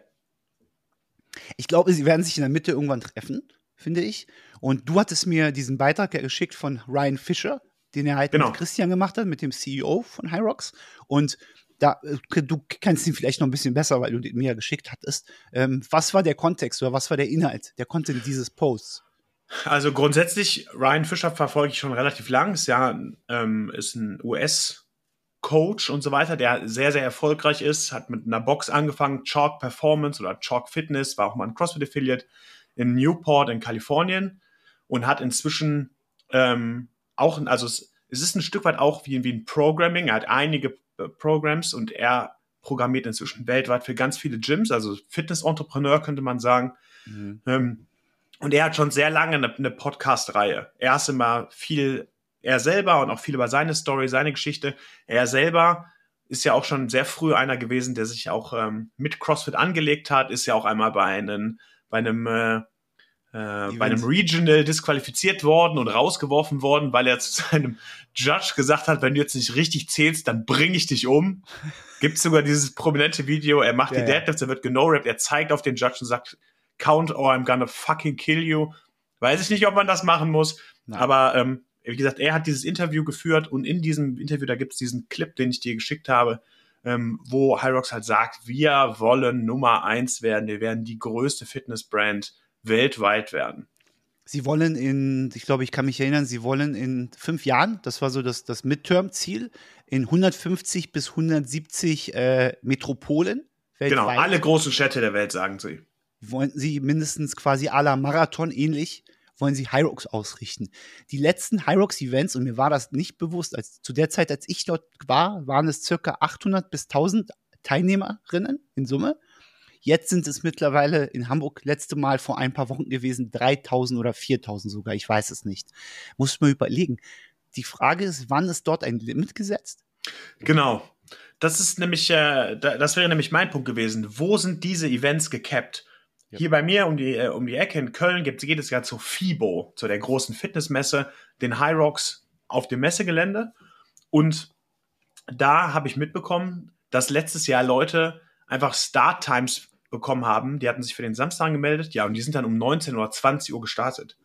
[SPEAKER 1] Ich glaube, sie werden sich in der Mitte irgendwann treffen, finde ich. Und du hattest mir diesen Beitrag geschickt von Ryan Fisher, den er halt
[SPEAKER 2] Genau.
[SPEAKER 1] mit Christian gemacht hat, mit dem CEO von Hyrox. Und da, äh, du kennst ihn vielleicht noch ein bisschen besser, weil du den mir ja geschickt hattest. Ähm, was war der Kontext oder was war der Inhalt, der Content dieses Posts?
[SPEAKER 2] Also grundsätzlich, Ryan Fischer verfolge ich schon relativ lang. Ist ja ähm, ist ein US-Coach und so weiter, der sehr, sehr erfolgreich ist. Hat mit einer Box angefangen, Chalk Performance oder Chalk Fitness, war auch mal ein CrossFit-Affiliate in Newport in Kalifornien und hat inzwischen ähm, auch, also es, es ist ein Stück weit auch wie, wie ein Programming. Er hat einige Programs und er programmiert inzwischen weltweit für ganz viele Gyms, also Fitness-Entrepreneur könnte man sagen. Ähm, und er hat schon sehr lange eine, eine Podcast-Reihe. Er ist immer viel, er selber und auch viel über seine Story, seine Geschichte. Er selber ist ja auch schon sehr früh einer gewesen, der sich auch ähm, mit CrossFit angelegt hat, ist ja auch einmal bei einem, bei einem äh, äh, bei einem Regional disqualifiziert worden und rausgeworfen worden, weil er zu seinem Judge gesagt hat, wenn du jetzt nicht richtig zählst, dann bringe ich dich um. Gibt sogar dieses prominente Video, er macht ja, die Deadlifts, er wird genorappt, er zeigt auf den Judge und sagt, count or I'm gonna fucking kill you. Weiß ich nicht, ob man das machen muss, Nein. aber ähm, wie gesagt, er hat dieses Interview geführt und in diesem Interview, da gibt es diesen Clip, den ich dir geschickt habe, ähm, wo Hyrox halt sagt, wir wollen Nummer eins werden, wir werden die größte Fitnessbrand weltweit werden.
[SPEAKER 1] Sie wollen in, ich glaube, ich kann mich erinnern, Sie wollen in fünf Jahren, das war so das, das Midterm-Ziel, in 150 bis 170 äh, Metropolen
[SPEAKER 2] weltweit. Genau, alle großen Städte der Welt, sagen Sie.
[SPEAKER 1] Wollen Sie mindestens quasi à la Marathon ähnlich, wollen Sie Hyrox ausrichten. Die letzten Hyrox-Events, und mir war das nicht bewusst, als zu der Zeit, als ich dort war, waren es circa 800 bis 1000 Teilnehmerinnen in Summe. Jetzt sind es mittlerweile in Hamburg letzte Mal vor ein paar Wochen gewesen 3000 oder 4000 sogar, ich weiß es nicht. Muss man überlegen. Die Frage ist, wann ist dort ein Limit gesetzt?
[SPEAKER 2] Genau. Das ist nämlich, äh, das wäre nämlich mein Punkt gewesen. Wo sind diese Events gecapped? Ja. Hier bei mir um die, äh, um die Ecke in Köln gibt es jedes Jahr zur FIBO, zu der großen Fitnessmesse, den High Rocks auf dem Messegelände. Und da habe ich mitbekommen, dass letztes Jahr Leute einfach Start Times bekommen haben, die hatten sich für den Samstag gemeldet, ja, und die sind dann um 19 oder 20 Uhr gestartet.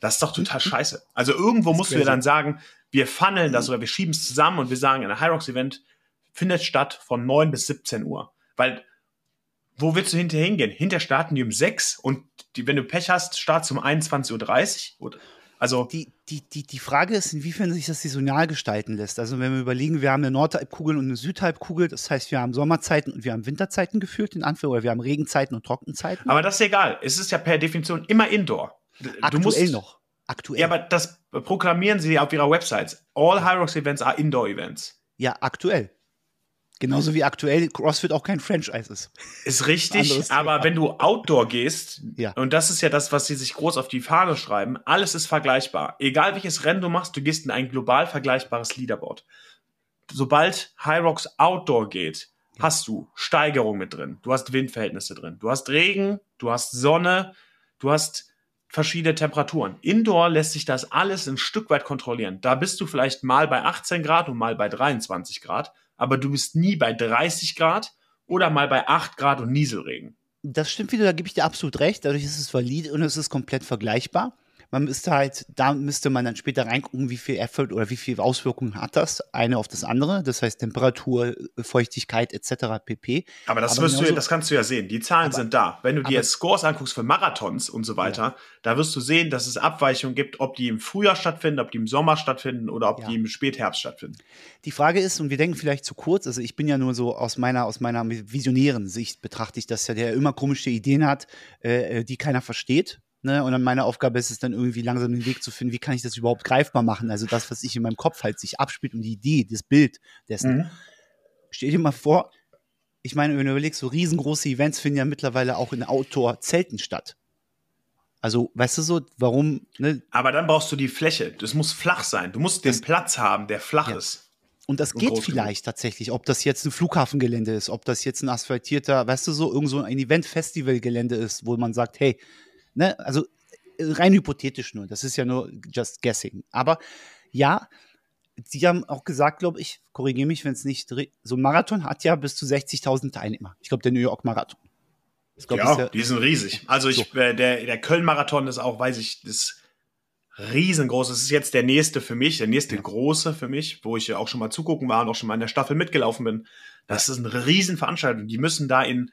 [SPEAKER 2] Das ist doch total scheiße. Also irgendwo musst du ja dann sagen, wir funneln das oder wir schieben es zusammen und wir sagen, ein High Rocks Event findet statt von 9 bis 17 Uhr. Weil, wo willst du hinterher hingehen? Hinter starten die um 6 und die, wenn du Pech hast, startest um 21.30 Uhr. Also
[SPEAKER 1] die, die, die, die Frage ist, inwiefern sich das saisonal gestalten lässt. Also wenn wir überlegen, wir haben eine Nordhalbkugel und eine Südhalbkugel, das heißt, wir haben Sommerzeiten und wir haben Winterzeiten gefühlt in Anführungszeichen, oder wir haben Regenzeiten und Trockenzeiten.
[SPEAKER 2] Aber das ist egal. Es ist ja per Definition immer Indoor.
[SPEAKER 1] Aktuell du musst, noch. Aktuell.
[SPEAKER 2] Ja, aber das proklamieren sie auf ihrer Website. All Hyrox Events are Indoor Events.
[SPEAKER 1] Ja, aktuell. Genauso wie aktuell CrossFit auch kein Franchise ist.
[SPEAKER 2] Ist richtig, aber wenn du Outdoor gehst, ja. und das ist ja das, was sie sich groß auf die Fahne schreiben, alles ist vergleichbar. Egal welches Rennen du machst, du gehst in ein global vergleichbares Leaderboard. Sobald Hyrox Outdoor geht, ja. hast du Steigerung mit drin, du hast Windverhältnisse drin, du hast Regen, du hast Sonne, du hast verschiedene Temperaturen. Indoor lässt sich das alles ein Stück weit kontrollieren. Da bist du vielleicht mal bei 18 Grad und mal bei 23 Grad aber du bist nie bei 30 Grad oder mal bei 8 Grad und Nieselregen.
[SPEAKER 1] Das stimmt wieder, da gebe ich dir absolut recht. Dadurch ist es valid und es ist komplett vergleichbar man müsste halt, da müsste man dann später reingucken, wie viel Effort oder wie viel Auswirkungen hat das eine auf das andere. Das heißt Temperatur, Feuchtigkeit etc. pp.
[SPEAKER 2] Aber das aber wirst du, das kannst du ja sehen. Die Zahlen aber, sind da. Wenn du dir jetzt Scores anguckst für Marathons und so weiter, ja. da wirst du sehen, dass es Abweichungen gibt, ob die im Frühjahr stattfinden, ob die im Sommer stattfinden oder ob ja. die im Spätherbst stattfinden.
[SPEAKER 1] Die Frage ist, und wir denken vielleicht zu kurz, also ich bin ja nur so aus meiner, aus meiner visionären Sicht betrachte ich das ja, der immer komische Ideen hat, äh, äh die keiner versteht Ne? Und dann meine Aufgabe ist es dann irgendwie langsam den Weg zu finden, wie kann ich das überhaupt greifbar machen? Also das, was sich in meinem Kopf halt sich abspielt und die Idee, das Bild dessen. Mhm. Stell dir mal vor, ich meine, wenn du überlegst, so riesengroße Events finden ja mittlerweile auch in Outdoor-Zelten statt. Also, weißt du so, warum? Ne?
[SPEAKER 2] Aber dann brauchst du die Fläche. Das muss flach sein. Du musst das, den Platz haben, der flach ja. ist.
[SPEAKER 1] Und das geht vielleicht tatsächlich, ob das jetzt ein Flughafengelände ist, ob das jetzt ein asphaltierter, weißt du so, irgend so ein Event-Festival-Gelände ist, wo man sagt, hey, ne, also äh, rein hypothetisch nur, das ist ja nur just guessing. Aber ja, Sie haben auch gesagt, glaube ich, korrigiere mich, wenn es nicht, so ein Marathon hat ja bis zu 60.000 Teilnehmer. Ich glaube, der New York Marathon.
[SPEAKER 2] Glaub, ja, ja, die sind riesig. Also ich, so. äh, der, der Köln-Marathon ist auch, weiß ich, das riesengroß. Das ist jetzt der nächste für mich, der nächste ja. große für mich, wo ich ja auch schon mal zugucken war und auch schon mal in der Staffel mitgelaufen bin. Das ist eine Riesenveranstaltung. Die müssen da in,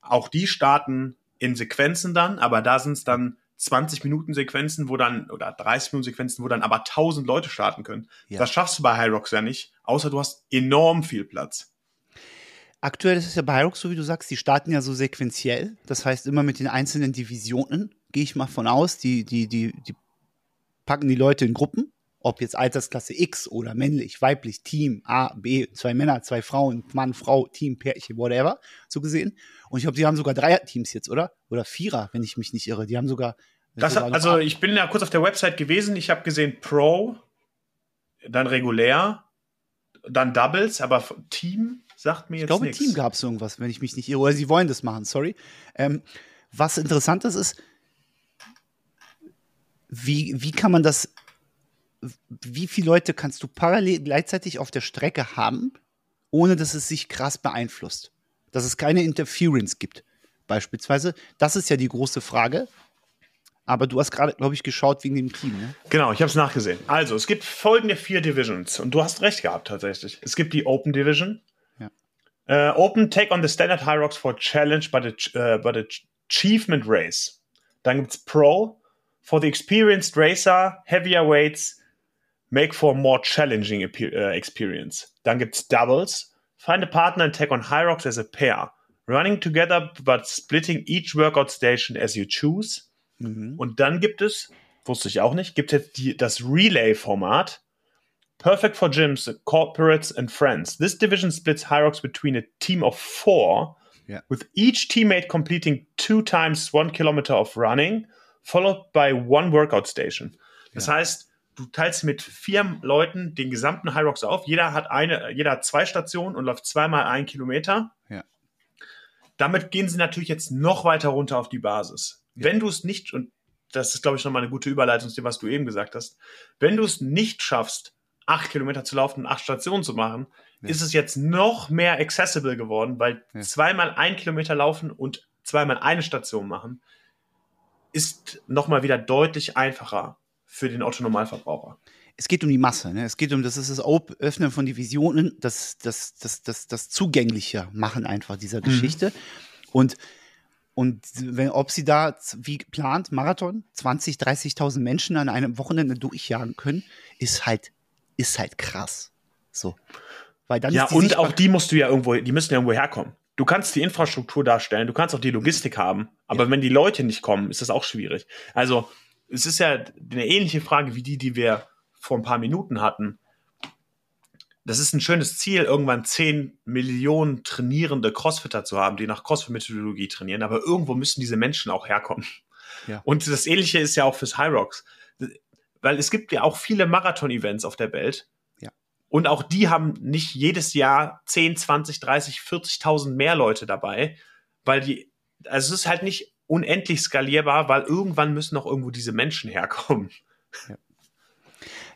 [SPEAKER 2] auch die starten in Sequenzen dann, aber da sind es dann 20 Minuten Sequenzen, wo dann, oder 30 Minuten Sequenzen, wo dann aber 1000 Leute starten können. Ja. Das schaffst du bei Hyrox ja nicht, außer du hast enorm viel Platz.
[SPEAKER 1] Aktuell ist es ja bei Hyrox, so wie du sagst, die starten ja so sequenziell. Das heißt, immer mit den einzelnen Divisionen, gehe ich mal von aus, die, die, die, die packen die Leute in Gruppen ob jetzt Altersklasse X oder männlich, weiblich, Team A, B, zwei Männer, zwei Frauen, Mann, Frau, Team, Pärchen, whatever, so gesehen. Und ich glaube, die haben sogar Dreier-Teams jetzt, oder? Oder Vierer, wenn ich mich nicht irre. Die haben sogar.
[SPEAKER 2] Das
[SPEAKER 1] sogar
[SPEAKER 2] also, ich bin ja kurz auf der Website gewesen. Ich habe gesehen Pro, dann regulär, dann Doubles, aber Team sagt mir jetzt
[SPEAKER 1] Ich glaube, nix. Team gab es irgendwas, wenn ich mich nicht irre. Oder sie wollen das machen, sorry. Ähm, was interessant ist, ist, wie, wie kann man das, wie viele Leute kannst du parallel gleichzeitig auf der Strecke haben, ohne dass es sich krass beeinflusst? Dass es keine Interference gibt, beispielsweise. Das ist ja die große Frage. Aber du hast gerade, glaube ich, geschaut wegen dem Team, ne?
[SPEAKER 2] Genau, ich habe es nachgesehen. Also, es gibt folgende vier Divisions. Und du hast recht gehabt, tatsächlich. Es gibt die Open Division.
[SPEAKER 1] Ja.
[SPEAKER 2] Uh, open take on the standard High Rocks for challenge by the, uh, by the achievement race. Dann gibt es Pro for the experienced racer, heavier weights, make for a more challenging uh, experience. Dann gibt es Doubles. Find a partner and take on Rocks as a pair. Running together but splitting each workout station as you choose. Mhm. Und dann gibt es, wusste ich auch nicht, gibt es die, das Relay-Format. Perfect for gyms, corporates and friends. This division splits Hyrox between a team of four, yeah. with each teammate completing two times one kilometer of running, followed by one workout station. Das ja. heißt, du teilst mit vier Leuten den gesamten Hyrox auf. Jeder hat eine, jeder hat zwei Stationen und läuft zweimal einen Kilometer.
[SPEAKER 1] Ja.
[SPEAKER 2] Damit gehen sie natürlich jetzt noch weiter runter auf die Basis. Wenn du es nicht, und das ist, glaube ich, nochmal eine gute Überleitung zu dem, was du eben gesagt hast, wenn du es nicht schaffst, acht Kilometer zu laufen und acht Stationen zu machen, ja. ist es jetzt noch mehr accessible geworden, weil ja. zweimal ein Kilometer laufen und zweimal eine Station machen, ist nochmal wieder deutlich einfacher für den Otto-Normalverbraucher.
[SPEAKER 1] Es geht um die Masse, ne? es geht um das, ist das Öffnen von Divisionen, das, das, das, das, das zugänglicher machen einfach dieser mhm. Geschichte. Und und wenn, ob sie da, wie plant, Marathon, 20, 30.000 Menschen an einem Wochenende durchjagen können, ist halt, ist halt krass. So.
[SPEAKER 2] Weil dann ja, und auch die musst du ja irgendwo, die müssen ja irgendwo herkommen. Du kannst die Infrastruktur darstellen, du kannst auch die Logistik haben, aber ja. wenn die Leute nicht kommen, ist das auch schwierig. Also, es ist ja eine ähnliche Frage wie die, die wir vor ein paar Minuten hatten das ist ein schönes Ziel, irgendwann 10 Millionen trainierende Crossfitter zu haben, die nach Crossfit-Methodologie trainieren, aber irgendwo müssen diese Menschen auch herkommen. Ja. Und das Ähnliche ist ja auch fürs High Rocks. Weil es gibt ja auch viele Marathon-Events auf der Welt.
[SPEAKER 1] Ja.
[SPEAKER 2] Und auch die haben nicht jedes Jahr 10, 20, 30, 40.000 mehr Leute dabei, weil die, also es ist halt nicht unendlich skalierbar, weil irgendwann müssen auch irgendwo diese Menschen herkommen.
[SPEAKER 1] Ja.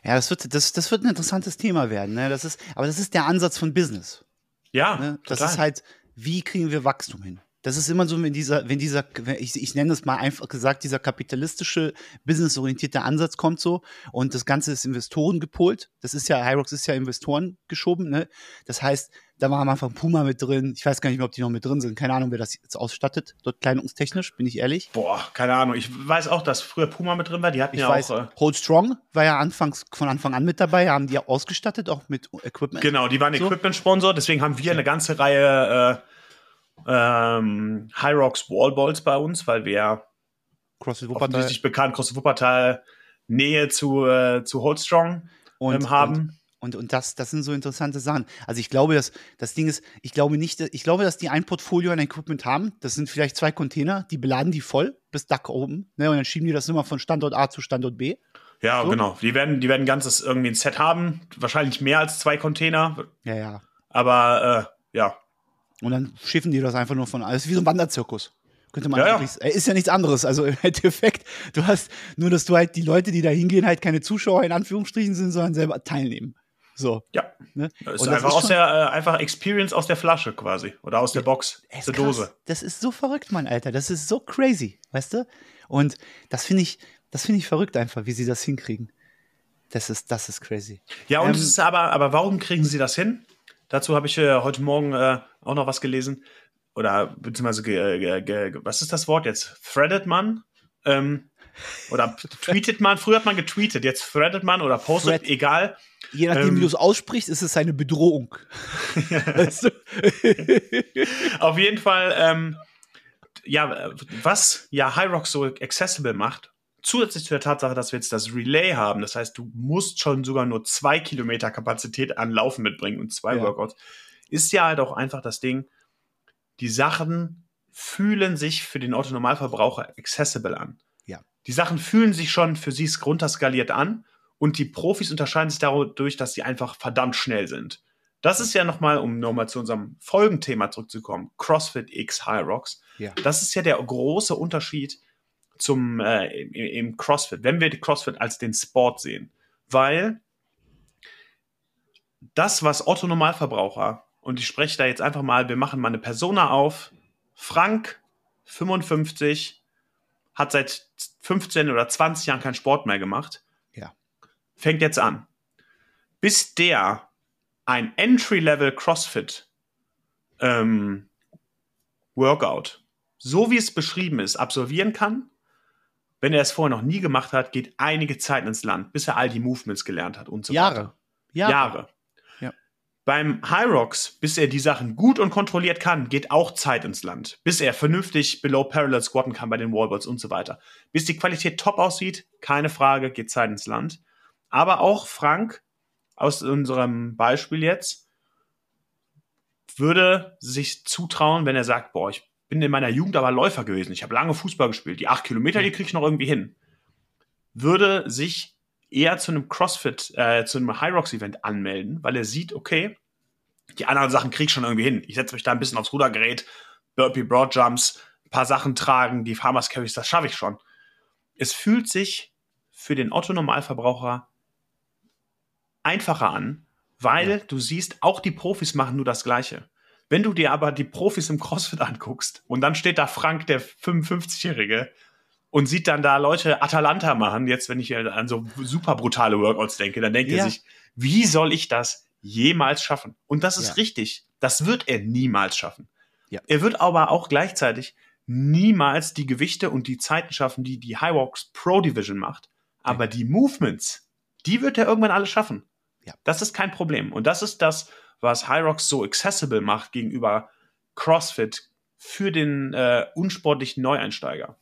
[SPEAKER 1] Ja, das wird, das, das wird ein interessantes Thema werden. Ne? Das ist, aber das ist der Ansatz von Business.
[SPEAKER 2] Ja.
[SPEAKER 1] Ne? Das total. ist halt, wie kriegen wir Wachstum hin? Das ist immer so, wenn dieser, wenn dieser, ich, ich nenne es mal einfach gesagt, dieser kapitalistische, businessorientierte Ansatz kommt so und das Ganze ist Investoren gepolt. Das ist ja, Hyrox ist ja Investoren geschoben, ne? Das heißt, da war am Anfang Puma mit drin. Ich weiß gar nicht mehr, ob die noch mit drin sind. Keine Ahnung, wer das jetzt ausstattet, dort kleidungstechnisch, bin ich ehrlich.
[SPEAKER 2] Boah, keine Ahnung. Ich weiß auch, dass früher Puma mit drin war. Die hatten
[SPEAKER 1] ich
[SPEAKER 2] ja
[SPEAKER 1] weiß,
[SPEAKER 2] auch. Äh
[SPEAKER 1] Hold Strong war ja anfangs, von Anfang an mit dabei, haben die ausgestattet, auch mit Equipment.
[SPEAKER 2] Genau, die waren so. Equipment-Sponsor. Deswegen haben wir eine ganze Reihe äh, ähm, High Rocks Wallballs bei uns, weil wir
[SPEAKER 1] CrossFit Wuppertal.
[SPEAKER 2] bekannt, CrossFit Wuppertal Nähe zu, äh, zu Hold Strong
[SPEAKER 1] und, ähm, haben. Und und, und das, das sind so interessante Sachen. Also ich glaube, dass das Ding ist, ich glaube nicht, ich glaube, dass die ein Portfolio an Equipment haben. Das sind vielleicht zwei Container, die beladen die voll bis Dach oben. Ne? Und dann schieben die das immer von Standort A zu Standort B.
[SPEAKER 2] Ja, so. genau. Die werden, die werden ein ganzes irgendwie ein Set haben. Wahrscheinlich mehr als zwei Container.
[SPEAKER 1] Ja, ja.
[SPEAKER 2] Aber äh, ja.
[SPEAKER 1] Und dann schiffen die das einfach nur von alles. Wie so ein Wanderzirkus. Könnte man
[SPEAKER 2] ja,
[SPEAKER 1] ja. Ist ja nichts anderes. Also im Endeffekt, du hast nur, dass du halt die Leute, die da hingehen, halt keine Zuschauer in Anführungsstrichen sind, sondern selber teilnehmen. So.
[SPEAKER 2] Ja. Ne? Das ist einfach, ist aus der, äh, einfach Experience aus der Flasche quasi. Oder aus der Box, aus der Dose.
[SPEAKER 1] Das ist so verrückt, Mann, Alter. Das ist so crazy, weißt du? Und das finde ich, das finde ich verrückt einfach, wie sie das hinkriegen. Das ist, das ist crazy.
[SPEAKER 2] Ja, und ähm, es ist aber, aber warum kriegen sie das hin? Dazu habe ich äh, heute Morgen äh, auch noch was gelesen. Oder beziehungsweise, was ist das Wort jetzt? Threaded man? Ähm, oder tweetet man? Früher hat man getweetet, jetzt threadet man oder postet, Thread. egal.
[SPEAKER 1] Je nachdem, ähm, wie du es aussprichst, ist es eine Bedrohung. weißt du?
[SPEAKER 2] Auf jeden Fall, ähm, ja, was ja High Rock so accessible macht, zusätzlich zu der Tatsache, dass wir jetzt das Relay haben, das heißt, du musst schon sogar nur zwei Kilometer Kapazität an Laufen mitbringen und zwei ja. Workouts, ist ja halt auch einfach das Ding, die Sachen fühlen sich für den Autonormalverbraucher accessible an.
[SPEAKER 1] Ja.
[SPEAKER 2] Die Sachen fühlen sich schon für sie runterskaliert an und die Profis unterscheiden sich dadurch, dass sie einfach verdammt schnell sind. Das ist ja nochmal, um nochmal zu unserem Folgenthema zurückzukommen, CrossFit X High Rocks.
[SPEAKER 1] Ja.
[SPEAKER 2] Das ist ja der große Unterschied zum äh, im, im CrossFit, wenn wir die CrossFit als den Sport sehen, weil das, was Otto Normalverbraucher, und ich spreche da jetzt einfach mal, wir machen mal eine Persona auf, Frank, 55, hat seit 15 oder 20 Jahren keinen Sport mehr gemacht.
[SPEAKER 1] Ja.
[SPEAKER 2] Fängt jetzt an. Bis der ein Entry-Level CrossFit ähm, Workout, so wie es beschrieben ist, absolvieren kann, wenn er es vorher noch nie gemacht hat, geht einige Zeit ins Land, bis er all die Movements gelernt hat und so
[SPEAKER 1] Jahre.
[SPEAKER 2] weiter.
[SPEAKER 1] Jahre.
[SPEAKER 2] Jahre.
[SPEAKER 1] Ja.
[SPEAKER 2] Beim High Rocks, bis er die Sachen gut und kontrolliert kann, geht auch Zeit ins Land. Bis er vernünftig below parallel squatten kann bei den Wallballs und so weiter. Bis die Qualität top aussieht, keine Frage, geht Zeit ins Land. Aber auch Frank aus unserem Beispiel jetzt würde sich zutrauen, wenn er sagt, boah, ich bin in meiner Jugend aber Läufer gewesen, ich habe lange Fußball gespielt, die acht Kilometer, die kriege ich noch irgendwie hin, würde sich eher zu einem CrossFit, äh, zu einem High Rocks Event anmelden, weil er sieht, okay, die anderen Sachen kriege ich schon irgendwie hin. Ich setze mich da ein bisschen aufs Rudergerät, Burpee Broad Jumps, ein paar Sachen tragen, die Farmers Carries, das schaffe ich schon. Es fühlt sich für den Otto Normalverbraucher einfacher an, weil
[SPEAKER 1] Ja.
[SPEAKER 2] du siehst, auch die Profis machen nur das Gleiche. Wenn du dir aber die Profis im CrossFit anguckst und dann steht da Frank, der 55-Jährige, und sieht dann da Leute Atalanta machen, jetzt wenn ich an so super brutale Workouts denke, dann denkt
[SPEAKER 1] Ja.
[SPEAKER 2] er sich, wie soll ich das jemals schaffen? Und das ist
[SPEAKER 1] Ja.
[SPEAKER 2] richtig. Das wird er niemals schaffen.
[SPEAKER 1] Ja.
[SPEAKER 2] Er wird aber auch gleichzeitig niemals die Gewichte und die Zeiten schaffen, die die High Rocks Pro Division macht. Aber die Movements, die wird er irgendwann alle schaffen.
[SPEAKER 1] Ja.
[SPEAKER 2] Das ist kein Problem. Und das ist das, was High Rocks so accessible macht gegenüber CrossFit für den äh, unsportlichen Neueinsteiger.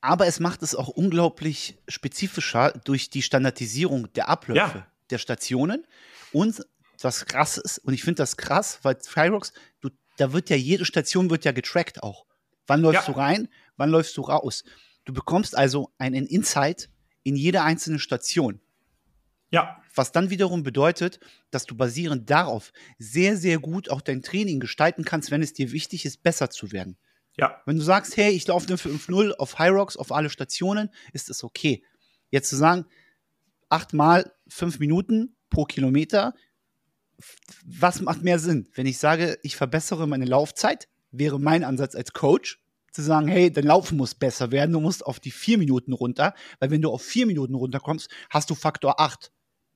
[SPEAKER 1] Aber es macht es auch unglaublich spezifischer durch die Standardisierung der Abläufe
[SPEAKER 2] Ja.
[SPEAKER 1] der Stationen. Und was krass ist, und ich finde das krass, weil Fireworks, du, da wird ja jede Station wird ja getrackt auch. Wann läufst
[SPEAKER 2] Ja.
[SPEAKER 1] du rein, wann läufst du raus? Du bekommst also einen Insight in jede einzelne Station.
[SPEAKER 2] Ja,
[SPEAKER 1] Was dann wiederum bedeutet, dass du basierend darauf sehr, sehr gut auch dein Training gestalten kannst, wenn es dir wichtig ist, besser zu werden.
[SPEAKER 2] ja,
[SPEAKER 1] Wenn du sagst, hey, ich laufe eine 5-0 auf High Rocks, auf alle Stationen, ist es okay. Jetzt zu sagen, achtmal fünf Minuten pro Kilometer, was macht mehr Sinn? Wenn ich sage, ich verbessere meine Laufzeit, wäre mein Ansatz als Coach, zu sagen, hey, dein Laufen muss besser werden, du musst auf die vier Minuten runter, weil wenn du auf vier Minuten runterkommst, hast du Faktor acht.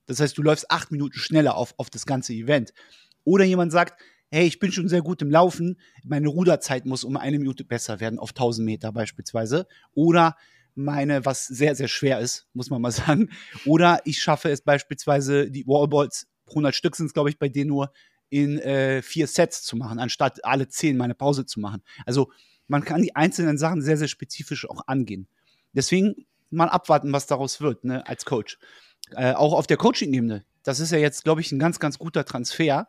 [SPEAKER 1] Das heißt, du läufst acht Minuten schneller auf, auf das ganze Event. Oder jemand sagt, hey, ich bin schon sehr gut im Laufen, meine Ruderzeit muss um eine Minute besser werden, auf 1000 Meter beispielsweise. Oder meine, was sehr, sehr schwer ist, muss man mal sagen. Oder ich schaffe es beispielsweise, die Wallballs, 100 Stück sind es, glaube ich, bei denen nur, in äh, vier Sets zu machen, anstatt alle zehn meine Pause zu machen. Also man kann die einzelnen Sachen sehr, sehr spezifisch auch angehen. Deswegen mal abwarten, was daraus wird, ne, als Coach. Äh, auch auf der Coaching-Ebene. Das ist ja jetzt, glaube ich, ein ganz, ganz guter Transfer.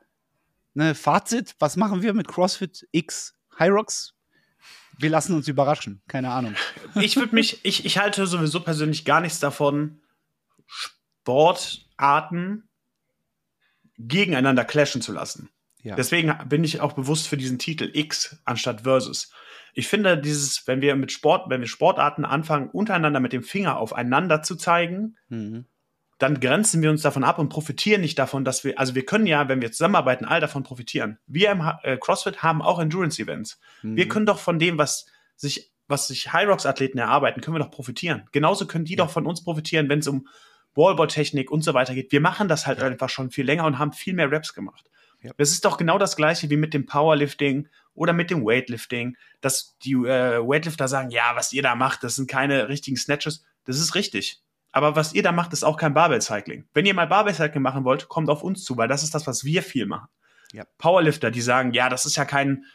[SPEAKER 1] Ne, Fazit, was machen wir mit CrossFit X Rocks? Wir lassen uns überraschen, keine Ahnung.
[SPEAKER 2] ich würde mich, ich, ich halte sowieso persönlich gar nichts davon, Sportarten gegeneinander clashen zu lassen.
[SPEAKER 1] Ja.
[SPEAKER 2] Deswegen bin ich auch bewusst für diesen Titel X anstatt Versus. Ich finde dieses, wenn wir mit Sport, wenn wir Sportarten anfangen, untereinander mit dem Finger aufeinander zu zeigen,
[SPEAKER 1] Mhm.
[SPEAKER 2] Dann grenzen wir uns davon ab und profitieren nicht davon, dass wir, also wir können ja, wenn wir zusammenarbeiten, all davon profitieren. Wir im äh, CrossFit haben auch Endurance-Events. Wir
[SPEAKER 1] Mhm.
[SPEAKER 2] können doch von dem, was sich, was sich High Rocks Athleten erarbeiten, können wir doch profitieren. Genauso können die
[SPEAKER 1] Ja.
[SPEAKER 2] doch von uns profitieren, wenn es um Wallball-Technik und so weiter geht. Wir machen das halt einfach schon viel länger und haben viel mehr Raps gemacht.
[SPEAKER 1] Ja.
[SPEAKER 2] Das ist doch genau das Gleiche wie mit dem Powerlifting oder mit dem Weightlifting, dass die äh, Weightlifter sagen, ja, was ihr da macht, das sind keine richtigen Snatches. Das ist richtig. Aber was ihr da macht, ist auch kein Barbell-Cycling. Wenn ihr mal Barbell-Cycling machen wollt, kommt auf uns zu, weil das ist das, was wir viel machen.
[SPEAKER 1] Ja.
[SPEAKER 2] Powerlifter, die sagen, ja, das ist ja kein,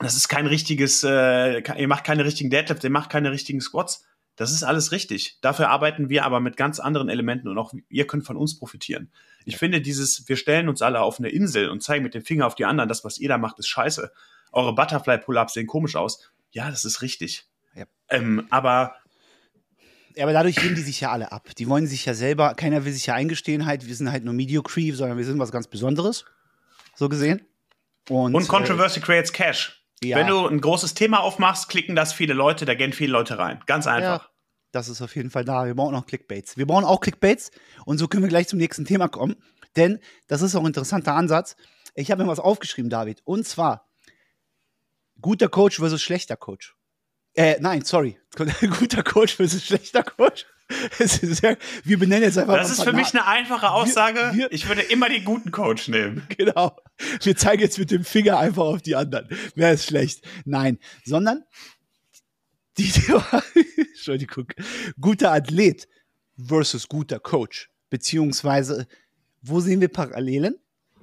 [SPEAKER 2] das ist kein richtiges, äh, ihr macht keine richtigen Deadlifts, ihr macht keine richtigen Squats. Das ist alles richtig. Dafür arbeiten wir aber mit ganz anderen Elementen und auch ihr könnt von uns profitieren. Ich finde dieses, wir stellen uns alle auf eine Insel und zeigen mit dem Finger auf die anderen, das, was ihr da macht, ist scheiße. Eure Butterfly-Pull-Ups sehen komisch aus. Ja, das ist richtig.
[SPEAKER 1] Ja.
[SPEAKER 2] Ähm, aber
[SPEAKER 1] Ja, aber dadurch heben die sich ja alle ab. Die wollen sich ja selber, keiner will sich ja eingestehen, halt, wir sind halt nur Mediocre, sondern wir sind was ganz Besonderes. So gesehen. Und,
[SPEAKER 2] Und Controversy creates Cash. Ja. Wenn du ein großes Thema aufmachst, klicken das viele Leute, da gehen viele Leute rein. Ganz einfach. Ja,
[SPEAKER 1] das ist auf jeden Fall da. Wir brauchen auch Clickbaits. Wir brauchen auch Clickbaits und so können wir gleich zum nächsten Thema kommen. Denn das ist auch ein interessanter Ansatz. Ich habe mir was aufgeschrieben, David. Und zwar guter Coach versus schlechter Coach. Äh, nein, sorry. guter Coach versus schlechter Coach.
[SPEAKER 2] Ja, wir benennen jetzt einfach. Das ist für mich eine einfache Aussage. Wir, wir, ich würde immer den guten Coach nehmen.
[SPEAKER 1] Genau. Wir zeigen jetzt mit dem Finger einfach auf die anderen. Wer ist schlecht? Nein, sondern die, Entschuldigung, guter Athlet versus guter Coach. Beziehungsweise, wo sehen wir Parallelen?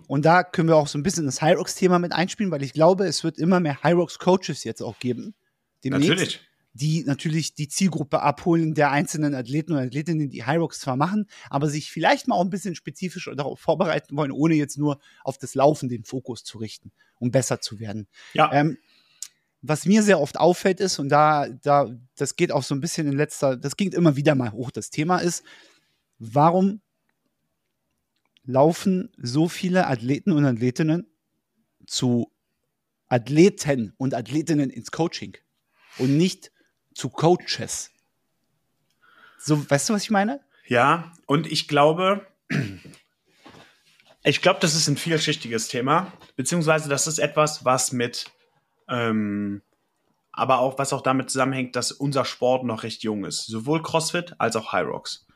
[SPEAKER 1] Und da können wir auch so ein bisschen das Hyrox-Thema mit einspielen, weil ich glaube, es wird immer mehr Hyrox-Coaches jetzt auch geben.
[SPEAKER 2] Demnächst, natürlich.
[SPEAKER 1] Die natürlich die Zielgruppe abholen der einzelnen Athleten und Athletinnen, die Hyrox zwar machen, aber sich vielleicht mal auch ein bisschen spezifisch darauf vorbereiten wollen, ohne jetzt nur auf das Laufen den Fokus zu richten, um besser zu werden.
[SPEAKER 2] Ja.
[SPEAKER 1] Ähm, was mir sehr oft auffällt ist, und da, da, das geht auch so ein bisschen in letzter, das ging immer wieder mal hoch, das Thema ist, warum laufen so viele Athleten und Athletinnen zu Athleten und Athletinnen ins Coaching und nicht zu Coaches? So, weißt du, was ich meine?
[SPEAKER 2] Ja, und ich glaube, ich glaube, das ist ein vielschichtiges Thema, beziehungsweise das ist etwas, was mit ähm, aber auch, was auch damit zusammenhängt, dass unser Sport noch recht jung ist. Sowohl CrossFit als auch High Rocks.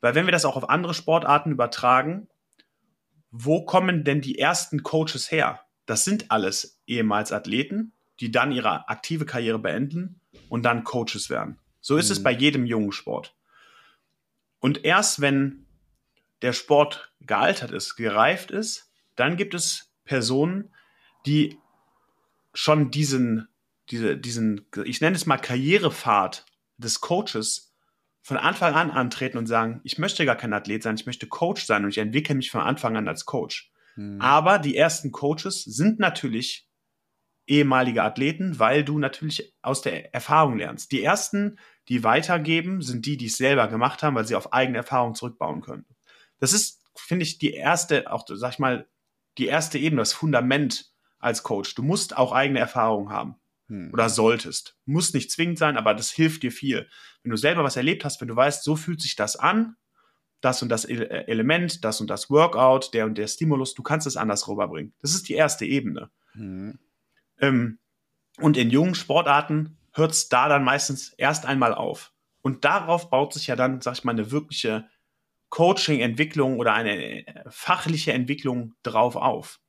[SPEAKER 2] Weil wenn wir das auch auf andere Sportarten übertragen, wo kommen denn die ersten Coaches her? Das sind alles ehemals Athleten, die dann ihre aktive Karriere beenden und dann Coaches werden. So ist mhm. es bei jedem jungen Sport. Und erst wenn der Sport gealtert ist, gereift ist, dann gibt es Personen, die schon diesen, diese, diesen, ich nenne es mal Karrierepfad des Coaches von Anfang an antreten und sagen, ich möchte gar kein Athlet sein, ich möchte Coach sein und ich entwickle mich von Anfang an als Coach. Mhm. Aber die ersten Coaches sind natürlich ehemalige Athleten, weil du natürlich aus der Erfahrung lernst. Die ersten, die weitergeben, sind die, die es selber gemacht haben, weil sie auf eigene Erfahrung zurückbauen können. Das ist, finde ich, die erste, auch sag ich mal, die erste Ebene, das Fundament als Coach. Du musst auch eigene Erfahrungen haben. Hm. Oder solltest. Muss nicht zwingend sein, aber das hilft dir viel. Wenn du selber was erlebt hast, wenn du weißt, so fühlt sich das an, das und das äh, Element, das und das Workout, der und der Stimulus, du kannst es anders rüberbringen. Das ist die erste Ebene. Hm. Ähm, und in jungen Sportarten hört es da dann meistens erst einmal auf. Und darauf baut sich ja dann, sag ich mal, eine wirkliche Coaching-Entwicklung oder eine äh, fachliche Entwicklung drauf auf.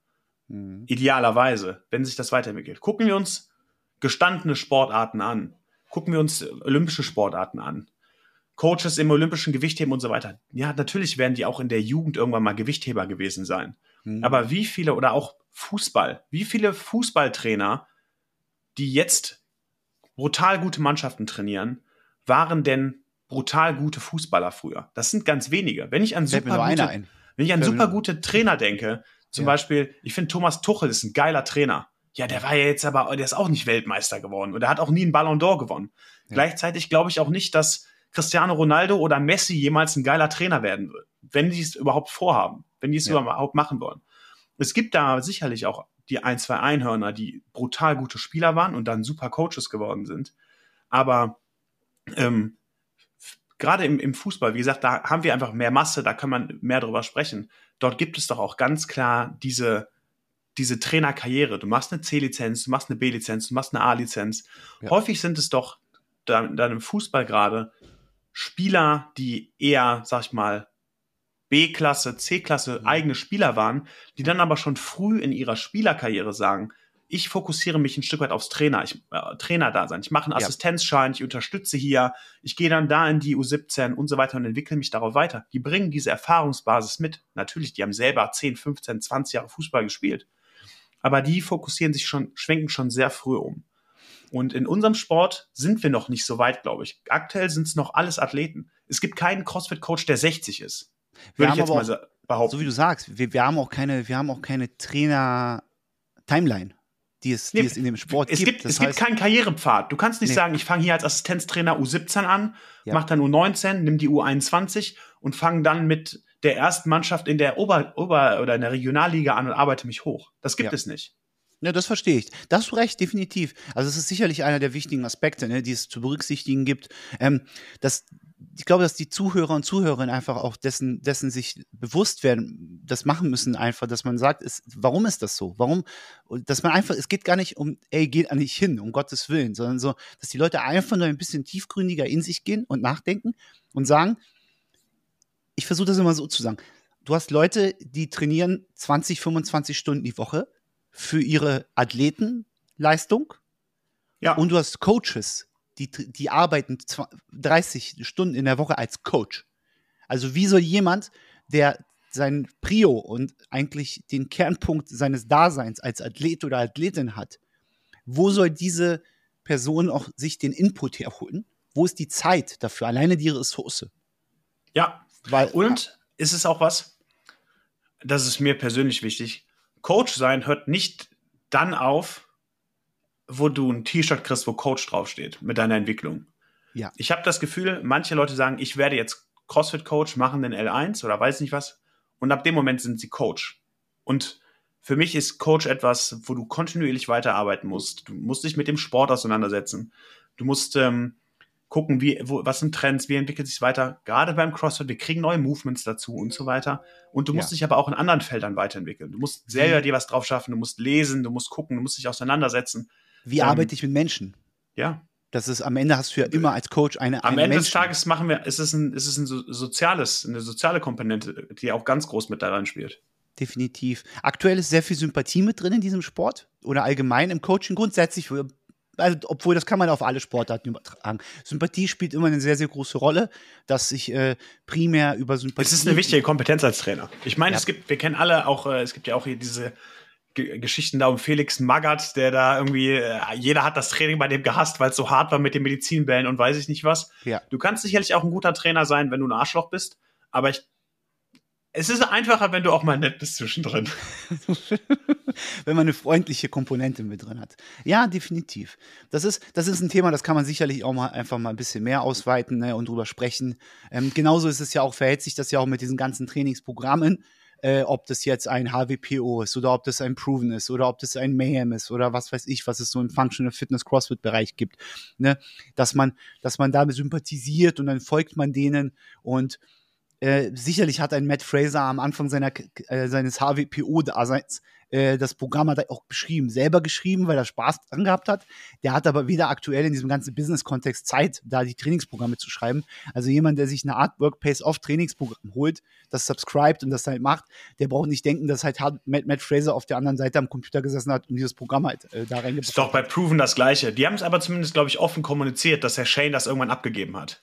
[SPEAKER 2] Mhm. Idealerweise, wenn sich das weiterentwickelt. Gucken wir uns gestandene Sportarten an. Gucken wir uns olympische Sportarten an. Coaches im olympischen Gewichtheben und so weiter. Ja, natürlich werden die auch in der Jugend irgendwann mal Gewichtheber gewesen sein. Mhm. Aber wie viele oder auch Fußball, wie viele Fußballtrainer, die jetzt brutal gute Mannschaften trainieren, waren denn brutal gute Fußballer früher? Das sind ganz wenige. Wenn ich an super gute, wenn ich an super gute Trainer denke, zum ja. Beispiel, ich finde Thomas Tuchel ist ein geiler Trainer. Ja, der war ja jetzt aber, der ist auch nicht Weltmeister geworden und der hat auch nie einen Ballon d'Or gewonnen. Ja. Gleichzeitig glaube ich auch nicht, dass Cristiano Ronaldo oder Messi jemals ein geiler Trainer werden wird, wenn die es überhaupt vorhaben, wenn die es ja. überhaupt machen wollen. Es gibt da sicherlich auch die ein, zwei Einhörner, die brutal gute Spieler waren und dann super Coaches geworden sind. Aber ähm, gerade im, im Fußball, wie gesagt, da haben wir einfach mehr Masse, da kann man mehr drüber sprechen. Dort gibt es doch auch ganz klar diese, diese Trainerkarriere. Du machst eine C-Lizenz, du machst eine B-Lizenz, du machst eine A-Lizenz. Ja. Häufig sind es doch dann, dann im Fußball gerade Spieler, die eher, sag ich mal, B-Klasse, C-Klasse mhm. eigene Spieler waren, die dann aber schon früh in ihrer Spielerkarriere sagen, ich fokussiere mich ein Stück weit aufs Trainer, ich, äh, Trainer da sein. Ich mache einen ja. Assistenzschein, ich unterstütze hier, ich gehe dann da in die U17 und so weiter und entwickle mich darauf weiter. Die bringen diese Erfahrungsbasis mit. Natürlich, die haben selber 10, 15, 20 Jahre Fußball gespielt. Aber die fokussieren sich schon, schwenken schon sehr früh um. Und in unserem Sport sind wir noch nicht so weit, glaube ich. Aktuell sind es noch alles Athleten. Es gibt keinen CrossFit-Coach, der 60 ist.
[SPEAKER 1] Würde ich jetzt mal auch, behaupten. So wie du sagst, wir, wir haben auch keine, wir haben auch keine Trainer-Timeline die es, nee, die es in dem Sport
[SPEAKER 2] es
[SPEAKER 1] gibt.
[SPEAKER 2] gibt es gibt keinen Karrierepfad. Du kannst nicht nee. sagen, ich fange hier als Assistenztrainer U17 an, ja. mach dann U19, nimm die U21 und fange dann mit der ersten Mannschaft in der Ober-, Ober oder in der Regionalliga an und arbeite mich hoch. Das gibt ja. es nicht.
[SPEAKER 1] Ja, das verstehe ich. Da hast du recht, definitiv. Also es ist sicherlich einer der wichtigen Aspekte, ne, die es zu berücksichtigen gibt. Ähm, dass, ich glaube, dass die Zuhörer und Zuhörerinnen einfach auch dessen, dessen sich bewusst werden, das machen müssen einfach, dass man sagt, ist, warum ist das so? Warum, dass man einfach, es geht gar nicht um, ey, geht an nicht hin, um Gottes Willen, sondern so, dass die Leute einfach nur ein bisschen tiefgründiger in sich gehen und nachdenken und sagen, ich versuche das immer so zu sagen. Du hast Leute, die trainieren 20, 25 Stunden die Woche für ihre Athletenleistung. Ja. Und du hast Coaches, die, die arbeiten 30 Stunden in der Woche als Coach. Also wie soll jemand, der sein Prio und eigentlich den Kernpunkt seines Daseins als Athlet oder Athletin hat, wo soll diese Person auch sich den Input herholen? Wo ist die Zeit dafür? Alleine die Ressource.
[SPEAKER 2] Ja, Weil, und ist es auch was, das ist mir persönlich wichtig, Coach sein hört nicht dann auf, wo du ein T-Shirt kriegst, wo Coach draufsteht, mit deiner Entwicklung. Ja. Ich habe das Gefühl, manche Leute sagen, ich werde jetzt CrossFit-Coach, machen den L1 oder weiß nicht was. Und ab dem Moment sind sie Coach. Und für mich ist Coach etwas, wo du kontinuierlich weiterarbeiten musst. Du musst dich mit dem Sport auseinandersetzen. Du musst ähm, gucken, wie, wo, was sind Trends, wie entwickelt sich weiter. Gerade beim CrossFit, wir kriegen neue Movements dazu und so weiter. Und du musst ja. dich aber auch in anderen Feldern weiterentwickeln. Du musst selber dir was drauf schaffen, du musst lesen, du musst gucken, du musst dich auseinandersetzen.
[SPEAKER 1] Wie ähm, arbeite ich mit Menschen?
[SPEAKER 2] Ja.
[SPEAKER 1] Das ist am Ende hast du ja immer als Coach eine.
[SPEAKER 2] Am Ende Menschen. des Tages machen wir, ist es ein, ist es ein soziales, eine soziale Komponente, die auch ganz groß mit daran spielt.
[SPEAKER 1] Definitiv. Aktuell ist sehr viel Sympathie mit drin in diesem Sport oder allgemein im Coaching grundsätzlich also, obwohl das kann man auf alle Sportarten übertragen. Sympathie spielt immer eine sehr, sehr große Rolle, dass ich äh, primär über Sympathie.
[SPEAKER 2] Es ist eine wichtige Kompetenz als Trainer. Ich meine, ja. es gibt, wir kennen alle auch, äh, es gibt ja auch hier diese G Geschichten da um Felix Magath, der da irgendwie, äh, jeder hat das Training bei dem gehasst, weil es so hart war mit den Medizinbällen und weiß ich nicht was. Ja. Du kannst sicherlich auch ein guter Trainer sein, wenn du ein Arschloch bist, aber ich es ist einfacher, wenn du auch mal nett bist zwischendrin.
[SPEAKER 1] wenn man eine freundliche Komponente mit drin hat. Ja, definitiv. Das ist, das ist ein Thema, das kann man sicherlich auch mal einfach mal ein bisschen mehr ausweiten ne, und drüber sprechen. Ähm, genauso ist es ja auch, verhält sich das ja auch mit diesen ganzen Trainingsprogrammen. Äh, ob das jetzt ein HWPO ist oder ob das ein Proven ist oder ob das ein Mayhem ist oder was weiß ich, was es so im Functional Fitness CrossFit Bereich gibt, ne? dass man, dass man damit sympathisiert und dann folgt man denen und äh, sicherlich hat ein Matt Fraser am Anfang seiner, äh, seines HWPO-Daseins äh, das Programm hat er auch beschrieben, selber geschrieben, weil er Spaß dran gehabt hat. Der hat aber weder aktuell in diesem ganzen Business-Kontext Zeit, da die Trainingsprogramme zu schreiben. Also jemand, der sich eine Art Work-Pace-Off-Trainingsprogramm holt, das subscribt und das halt macht, der braucht nicht denken, dass halt Matt, Matt Fraser auf der anderen Seite am Computer gesessen hat und dieses Programm halt äh, da reingebracht
[SPEAKER 2] Ist doch bei Proven das Gleiche. Die haben es aber zumindest, glaube ich, offen kommuniziert, dass Herr Shane das irgendwann abgegeben hat.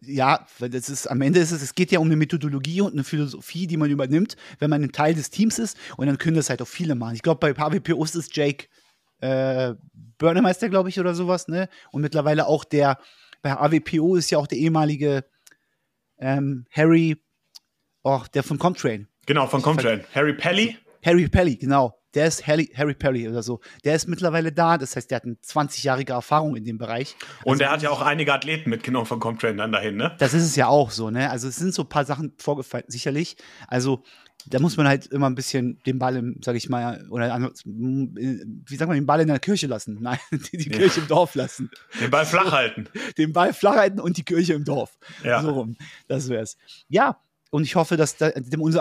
[SPEAKER 1] Ja, das ist am Ende ist es, es geht ja um eine Methodologie und eine Philosophie, die man übernimmt, wenn man ein Teil des Teams ist und dann können das halt auch viele machen. Ich glaube, bei HWPO ist es Jake äh, Börnemeister, glaube ich, oder sowas, ne? Und mittlerweile auch der, bei AWPO ist ja auch der ehemalige ähm, Harry, oh, der von Comtrain.
[SPEAKER 2] Genau, von Comtrain. Harry Pelly.
[SPEAKER 1] Harry Pelly, genau der ist Harry, Harry Perry oder so. Der ist mittlerweile da. Das heißt, der hat eine 20-jährige Erfahrung in dem Bereich.
[SPEAKER 2] Und also, er hat ja auch einige Athleten mitgenommen von Comtrain dann dahin, ne?
[SPEAKER 1] Das ist es ja auch so, ne? Also es sind so ein paar Sachen vorgefallen, sicherlich. Also da muss man halt immer ein bisschen den Ball, im, sag ich mal, oder wie sagt man, den Ball in der Kirche lassen. Nein, die, die ja. Kirche im Dorf lassen.
[SPEAKER 2] Den Ball flach halten.
[SPEAKER 1] Den Ball flach halten und die Kirche im Dorf. Ja. So rum. Das wär's. Ja, und ich hoffe, dass da,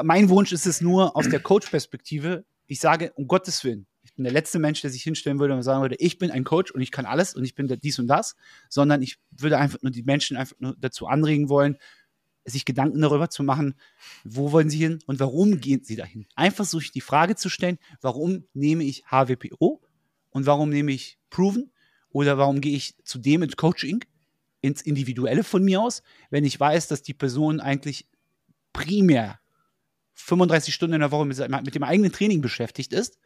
[SPEAKER 1] mein Wunsch ist es nur aus der Coach-Perspektive, ich sage, um Gottes Willen, ich bin der letzte Mensch, der sich hinstellen würde und sagen würde, ich bin ein Coach und ich kann alles und ich bin dies und das, sondern ich würde einfach nur die Menschen einfach nur dazu anregen wollen, sich Gedanken darüber zu machen, wo wollen sie hin und warum gehen sie dahin. Einfach so die Frage zu stellen, warum nehme ich HWPO und warum nehme ich Proven oder warum gehe ich zu dem ins Coaching, ins Individuelle von mir aus, wenn ich weiß, dass die Person eigentlich primär 35 Stunden in der Woche mit, mit dem eigenen Training beschäftigt ist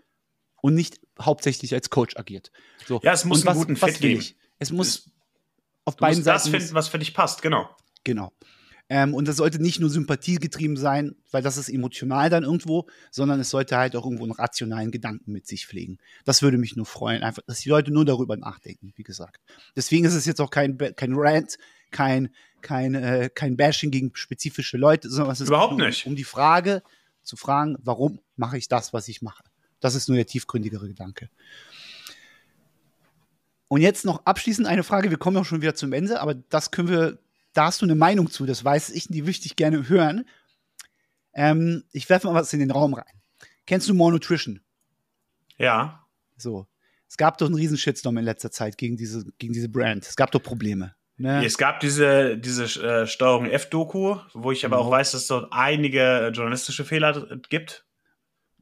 [SPEAKER 1] und nicht hauptsächlich als Coach agiert.
[SPEAKER 2] So. Ja, es muss und einen was, guten Fit geben.
[SPEAKER 1] Es muss es,
[SPEAKER 2] auf beiden Seiten. das finden, was für dich passt, genau.
[SPEAKER 1] Genau. Ähm, und das sollte nicht nur sympathiegetrieben sein, weil das ist emotional dann irgendwo, sondern es sollte halt auch irgendwo einen rationalen Gedanken mit sich pflegen. Das würde mich nur freuen, einfach, dass die Leute nur darüber nachdenken, wie gesagt. Deswegen ist es jetzt auch kein, kein Rant, kein, kein, äh, kein Bashing gegen spezifische Leute, sondern es ist
[SPEAKER 2] Überhaupt nicht.
[SPEAKER 1] Um, um die Frage zu fragen, warum mache ich das, was ich mache? Das ist nur der tiefgründigere Gedanke. Und jetzt noch abschließend eine Frage. Wir kommen auch schon wieder zum Ende, aber das können wir, da hast du eine Meinung zu, das weiß ich, die möchte ich gerne hören. Ähm, ich werfe mal was in den Raum rein. Kennst du More Nutrition?
[SPEAKER 2] Ja.
[SPEAKER 1] So. Es gab doch einen riesen Shitstorm in letzter Zeit gegen diese, gegen diese Brand. Es gab doch Probleme.
[SPEAKER 2] Ne? Es gab diese, diese äh, Steuerung F-Doku, wo ich aber mhm. auch weiß, dass es dort einige journalistische Fehler gibt.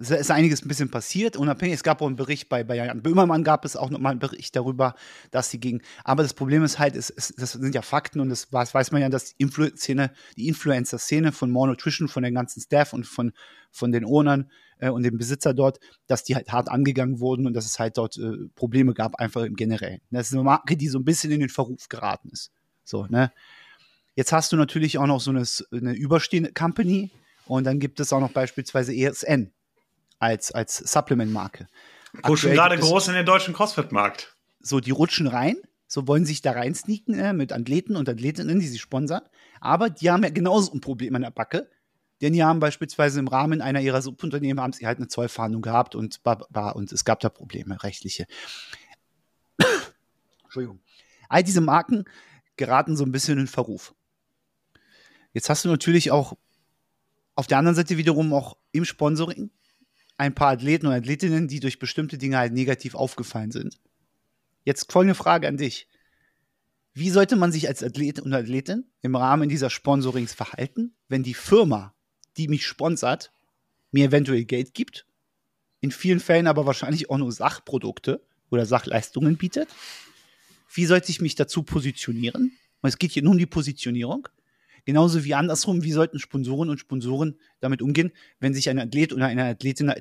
[SPEAKER 1] Es ist einiges ein bisschen passiert, unabhängig. Es gab auch einen Bericht bei, bei Jan Böhmermann, gab es auch nochmal einen Bericht darüber, dass sie gegen. Aber das Problem ist halt, es, es, das sind ja Fakten und das weiß, man ja, dass die, Influ die Influencer-Szene von More Nutrition, von der ganzen Staff und von, von den Ownern äh, und dem Besitzer dort, dass die halt hart angegangen wurden und dass es halt dort äh, Probleme gab, einfach im Generellen. Das ist eine Marke, die so ein bisschen in den Verruf geraten ist. So, ne? Jetzt hast du natürlich auch noch so eine, eine überstehende Company und dann gibt es auch noch beispielsweise ESN als, als Supplement-Marke.
[SPEAKER 2] Rutschen gerade groß in den deutschen CrossFit-Markt.
[SPEAKER 1] So, die rutschen rein, so wollen sich da rein sneaken äh, mit Athleten und Athletinnen, die sie sponsern. Aber die haben ja genauso ein Problem an der Backe. Denn die haben beispielsweise im Rahmen einer ihrer Subunternehmen haben sie halt eine Zollfahndung gehabt und, und es gab da Probleme, rechtliche. Entschuldigung. All diese Marken geraten so ein bisschen in Verruf. Jetzt hast du natürlich auch auf der anderen Seite wiederum auch im Sponsoring ein paar Athleten und Athletinnen, die durch bestimmte Dinge halt negativ aufgefallen sind. Jetzt folgende Frage an dich. Wie sollte man sich als Athlet und Athletin im Rahmen dieser Sponsorings verhalten, wenn die Firma, die mich sponsert, mir eventuell Geld gibt, in vielen Fällen aber wahrscheinlich auch nur Sachprodukte oder Sachleistungen bietet? Wie sollte ich mich dazu positionieren? Es geht hier nur um die Positionierung. Genauso wie andersrum, wie sollten Sponsoren und Sponsoren damit umgehen, wenn sich ein Athlet oder eine Athletin,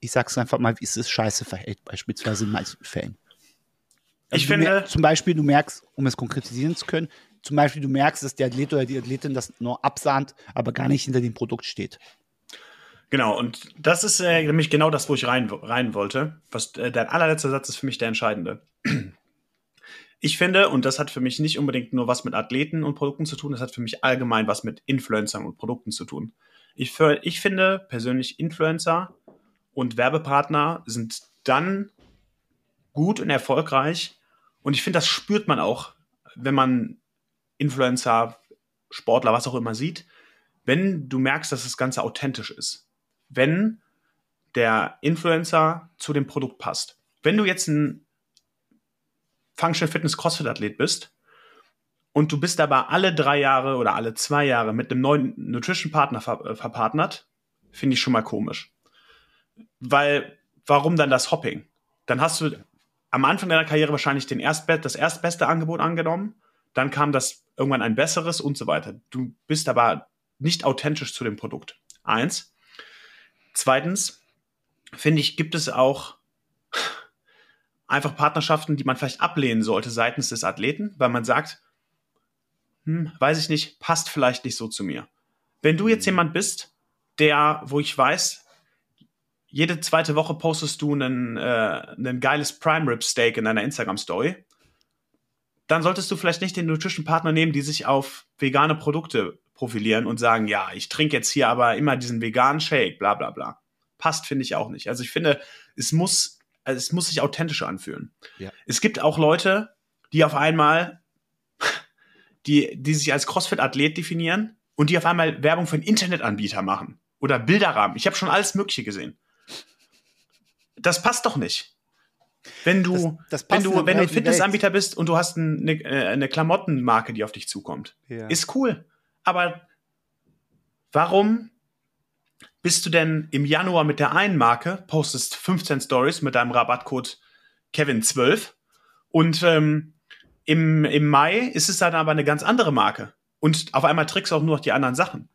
[SPEAKER 1] ich sag's einfach mal, wie es ist, scheiße verhält, beispielsweise in meisten Fällen. Also
[SPEAKER 2] ich finde.
[SPEAKER 1] Zum Beispiel, du merkst, um es konkretisieren zu können, zum Beispiel, du merkst, dass der Athlet oder die Athletin das nur absahnt, aber gar nicht hinter dem Produkt steht.
[SPEAKER 2] Genau, und das ist äh, nämlich genau das, wo ich rein, rein wollte. Was, äh, dein allerletzter Satz ist für mich der entscheidende. Ich finde, und das hat für mich nicht unbedingt nur was mit Athleten und Produkten zu tun, das hat für mich allgemein was mit Influencern und Produkten zu tun. Ich, für, ich finde persönlich Influencer und Werbepartner sind dann gut und erfolgreich. Und ich finde, das spürt man auch, wenn man Influencer, Sportler, was auch immer sieht, wenn du merkst, dass das Ganze authentisch ist. Wenn der Influencer zu dem Produkt passt. Wenn du jetzt ein Functional Fitness CrossFit Athlet bist und du bist aber alle drei Jahre oder alle zwei Jahre mit einem neuen Nutrition Partner ver äh, verpartnert, finde ich schon mal komisch. Weil, warum dann das Hopping? Dann hast du am Anfang deiner Karriere wahrscheinlich den Erstbe das erstbeste Angebot angenommen, dann kam das irgendwann ein besseres und so weiter. Du bist aber nicht authentisch zu dem Produkt. Eins. Zweitens, finde ich, gibt es auch einfach Partnerschaften, die man vielleicht ablehnen sollte seitens des Athleten, weil man sagt, hm, weiß ich nicht, passt vielleicht nicht so zu mir. Wenn du jetzt mhm. jemand bist, der, wo ich weiß, jede zweite Woche postest du einen, äh, ein geiles Prime Rib Steak in deiner Instagram Story, dann solltest du vielleicht nicht den Nutrition Partner nehmen, die sich auf vegane Produkte profilieren und sagen, ja, ich trinke jetzt hier aber immer diesen veganen Shake, bla bla bla. Passt, finde ich auch nicht. Also ich finde, es muss also es muss sich authentisch anfühlen. Ja. Es gibt auch Leute, die auf einmal, die, die sich als CrossFit-Athlet definieren und die auf einmal Werbung für einen Internetanbieter machen oder Bilderrahmen. Ich habe schon alles Mögliche gesehen. Das passt doch nicht. Wenn du, das, das wenn du, wenn du Fitnessanbieter bist und du hast eine, äh, eine Klamottenmarke, die auf dich zukommt, ja. ist cool. Aber warum bist du denn im Januar mit der einen Marke, postest 15 Stories mit deinem Rabattcode Kevin12 und ähm, im, im Mai ist es dann aber eine ganz andere Marke. Und auf einmal trickst du auch nur noch die anderen Sachen.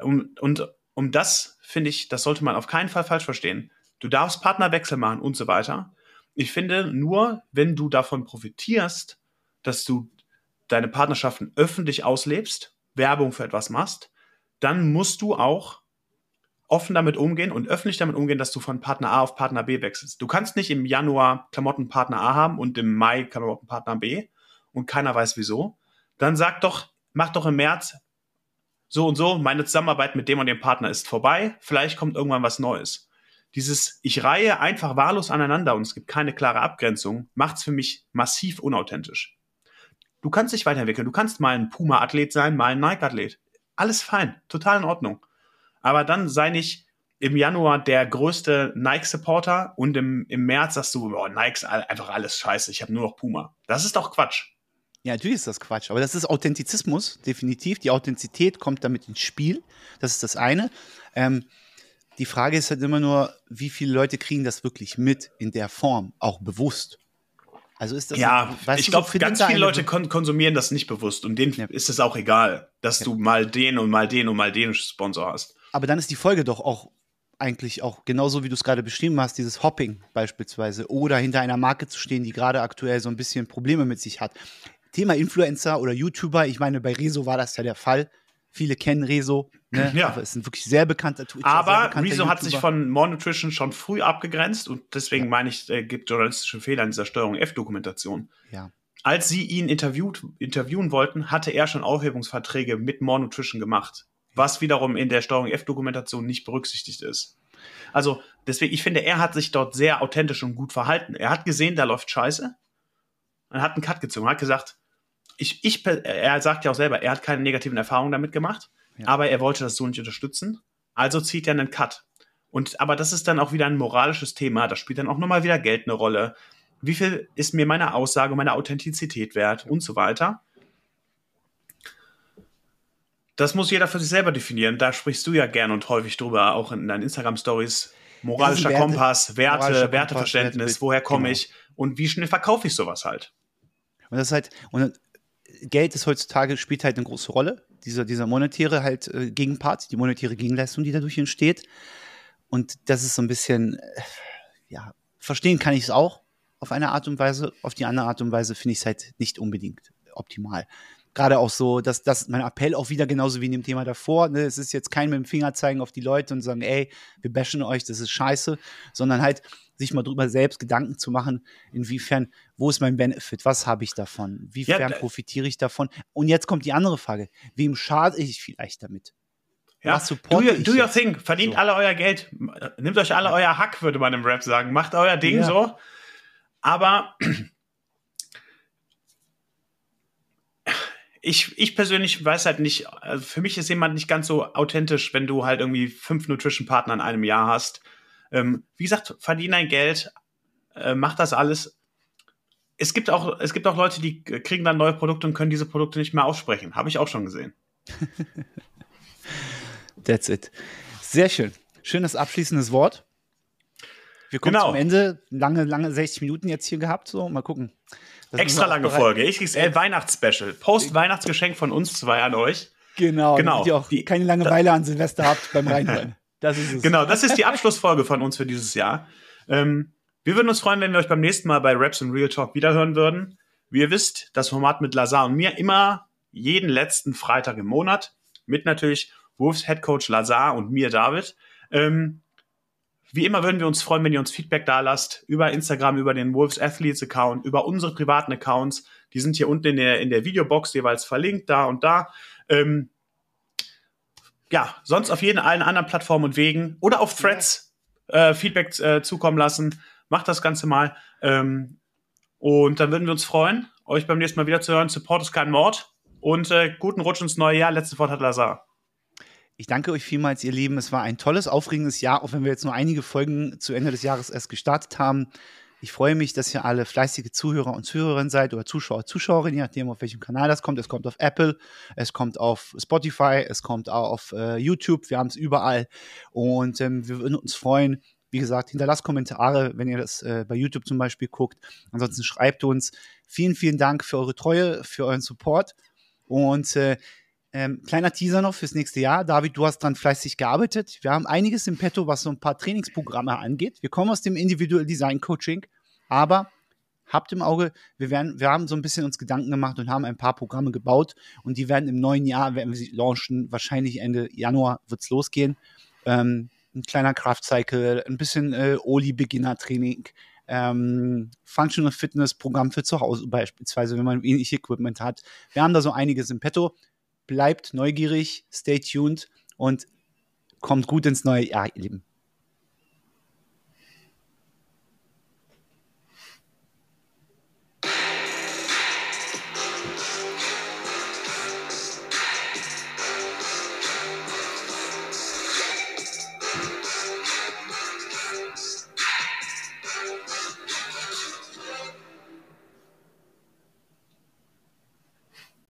[SPEAKER 2] Und, und um das finde ich, das sollte man auf keinen Fall falsch verstehen. Du darfst Partnerwechsel machen und so weiter. Ich finde, nur wenn du davon profitierst, dass du deine Partnerschaften öffentlich auslebst, Werbung für etwas machst, dann musst du auch offen damit umgehen und öffentlich damit umgehen, dass du von Partner A auf Partner B wechselst. Du kannst nicht im Januar Klamottenpartner A haben und im Mai Klamottenpartner B und keiner weiß wieso. Dann sag doch, mach doch im März so und so, meine Zusammenarbeit mit dem und dem Partner ist vorbei, vielleicht kommt irgendwann was Neues. Dieses, ich reihe einfach wahllos aneinander und es gibt keine klare Abgrenzung, macht es für mich massiv unauthentisch. Du kannst dich weiterentwickeln. Du kannst mal ein Puma-Athlet sein, mal ein Nike-Athlet. Alles fein, total in Ordnung. Aber dann sei nicht im Januar der größte Nike-Supporter und im, im März sagst du, oh, Nike einfach alles scheiße, ich habe nur noch Puma. Das ist doch Quatsch.
[SPEAKER 1] Ja, natürlich ist das Quatsch, aber das ist Authentizismus, definitiv. Die Authentizität kommt damit ins Spiel. Das ist das eine. Ähm, die Frage ist halt immer nur, wie viele Leute kriegen das wirklich mit in der Form, auch bewusst.
[SPEAKER 2] Also ist das ja, weißt ich glaube, so ganz viele Leute kon konsumieren das nicht bewusst und denen ja. ist es auch egal, dass ja. du mal den und mal den und mal den Sponsor hast.
[SPEAKER 1] Aber dann ist die Folge doch auch eigentlich auch genauso, wie du es gerade beschrieben hast, dieses Hopping beispielsweise oder hinter einer Marke zu stehen, die gerade aktuell so ein bisschen Probleme mit sich hat. Thema Influencer oder YouTuber, ich meine, bei Rezo war das ja der Fall. Viele kennen Rezo. Ne? Ja. Aber es ist ein wirklich sehr bekannter
[SPEAKER 2] Twitcher. Aber bekannter Rezo hat sich von More Nutrition schon früh abgegrenzt und deswegen ja. meine ich, äh, gibt journalistische Fehler in dieser Steuerung F-Dokumentation.
[SPEAKER 1] Ja.
[SPEAKER 2] Als sie ihn interviewt, interviewen wollten, hatte er schon Aufhebungsverträge mit More Nutrition gemacht, was wiederum in der Steuerung F-Dokumentation nicht berücksichtigt ist. Also deswegen, ich finde, er hat sich dort sehr authentisch und gut verhalten. Er hat gesehen, da läuft Scheiße und hat einen Cut gezogen, hat gesagt, ich, ich, er sagt ja auch selber, er hat keine negativen Erfahrungen damit gemacht, ja. aber er wollte das so nicht unterstützen. Also zieht er einen Cut. Und, aber das ist dann auch wieder ein moralisches Thema. Da spielt dann auch nochmal wieder Geld eine Rolle. Wie viel ist mir meine Aussage, meine Authentizität wert und so weiter? Das muss jeder für sich selber definieren. Da sprichst du ja gern und häufig drüber, auch in deinen Instagram-Stories. Moralischer Werte, Kompass, Werte, moralischer Werteverständnis, Kompass, woher komme genau. ich und wie schnell verkaufe ich sowas halt.
[SPEAKER 1] Und das ist halt, und Geld ist heutzutage, spielt halt eine große Rolle. Dieser, dieser monetäre halt äh, Gegenpart, die monetäre Gegenleistung, die dadurch entsteht. Und das ist so ein bisschen, äh, ja, verstehen kann ich es auch auf eine Art und Weise. Auf die andere Art und Weise finde ich es halt nicht unbedingt optimal. Gerade auch so, dass das mein Appell auch wieder genauso wie in dem Thema davor. Ne? Es ist jetzt kein mit dem Finger zeigen auf die Leute und sagen, ey, wir bashen euch, das ist scheiße, sondern halt sich mal drüber selbst Gedanken zu machen, inwiefern, wo ist mein Benefit, was habe ich davon, wiefern ja, profitiere ich davon? Und jetzt kommt die andere Frage, wem schade ich vielleicht damit?
[SPEAKER 2] Ja, do, your, do your thing, verdient so. alle euer Geld, nehmt euch alle ja. euer Hack, würde man im Rap sagen, macht euer Ding ja. so. Aber ich, ich persönlich weiß halt nicht, also für mich ist jemand nicht ganz so authentisch, wenn du halt irgendwie fünf Nutrition-Partner in einem Jahr hast ähm, wie gesagt, verdien dein Geld, äh, mach das alles. Es gibt auch, es gibt auch Leute, die kriegen dann neue Produkte und können diese Produkte nicht mehr aussprechen. Habe ich auch schon gesehen.
[SPEAKER 1] That's it. Sehr schön. Schönes abschließendes Wort. Wir kommen genau. zum Ende. Lange, lange 60 Minuten jetzt hier gehabt. So, mal gucken.
[SPEAKER 2] Das Extra lange Folge. XXL Weihnachtsspecial. Post-Weihnachtsgeschenk von uns zwei an euch.
[SPEAKER 1] Genau. genau. Damit ihr auch die, keine Langeweile an Silvester habt beim Reinhören.
[SPEAKER 2] Das ist es. Genau, das ist die Abschlussfolge von uns für dieses Jahr. Ähm, wir würden uns freuen, wenn wir euch beim nächsten Mal bei Raps und Real Talk wiederhören würden. Wie ihr wisst, das Format mit Lazar und mir immer jeden letzten Freitag im Monat mit natürlich Wolves Head Coach Lazar und mir David. Ähm, wie immer würden wir uns freuen, wenn ihr uns Feedback da lasst über Instagram, über den Wolves Athletes Account, über unsere privaten Accounts. Die sind hier unten in der, in der Videobox jeweils verlinkt, da und da. Ähm, ja, sonst auf jeden allen anderen Plattformen und Wegen oder auf Threads ja. äh, Feedback äh, zukommen lassen. Macht das Ganze mal. Ähm, und dann würden wir uns freuen, euch beim nächsten Mal wieder zu hören. Support ist kein Mord. Und äh, guten Rutsch ins neue Jahr. Letzte Wort hat Lazar.
[SPEAKER 1] Ich danke euch vielmals, ihr Lieben. Es war ein tolles, aufregendes Jahr, auch wenn wir jetzt nur einige Folgen zu Ende des Jahres erst gestartet haben. Ich freue mich, dass ihr alle fleißige Zuhörer und Zuhörerinnen seid oder Zuschauer, Zuschauerinnen, je nachdem, auf welchem Kanal das kommt. Es kommt auf Apple, es kommt auf Spotify, es kommt auch auf äh, YouTube. Wir haben es überall. Und ähm, wir würden uns freuen, wie gesagt, hinterlasst Kommentare, wenn ihr das äh, bei YouTube zum Beispiel guckt. Ansonsten schreibt uns. Vielen, vielen Dank für eure Treue, für euren Support. Und äh, ähm, kleiner Teaser noch fürs nächste Jahr. David, du hast dran fleißig gearbeitet. Wir haben einiges im Petto, was so ein paar Trainingsprogramme angeht. Wir kommen aus dem Individual Design Coaching, aber habt im Auge, wir werden, wir haben so ein bisschen uns Gedanken gemacht und haben ein paar Programme gebaut und die werden im neuen Jahr, werden wir sie launchen, wahrscheinlich Ende Januar wird es losgehen. Ähm, ein kleiner Kraftcycle, ein bisschen äh, Oli-Beginner-Training, ähm, Functional Fitness Programm für zu Hause beispielsweise, wenn man wenig Equipment hat. Wir haben da so einiges im Petto bleibt neugierig, stay tuned und kommt gut ins neue Jahr, ihr Lieben.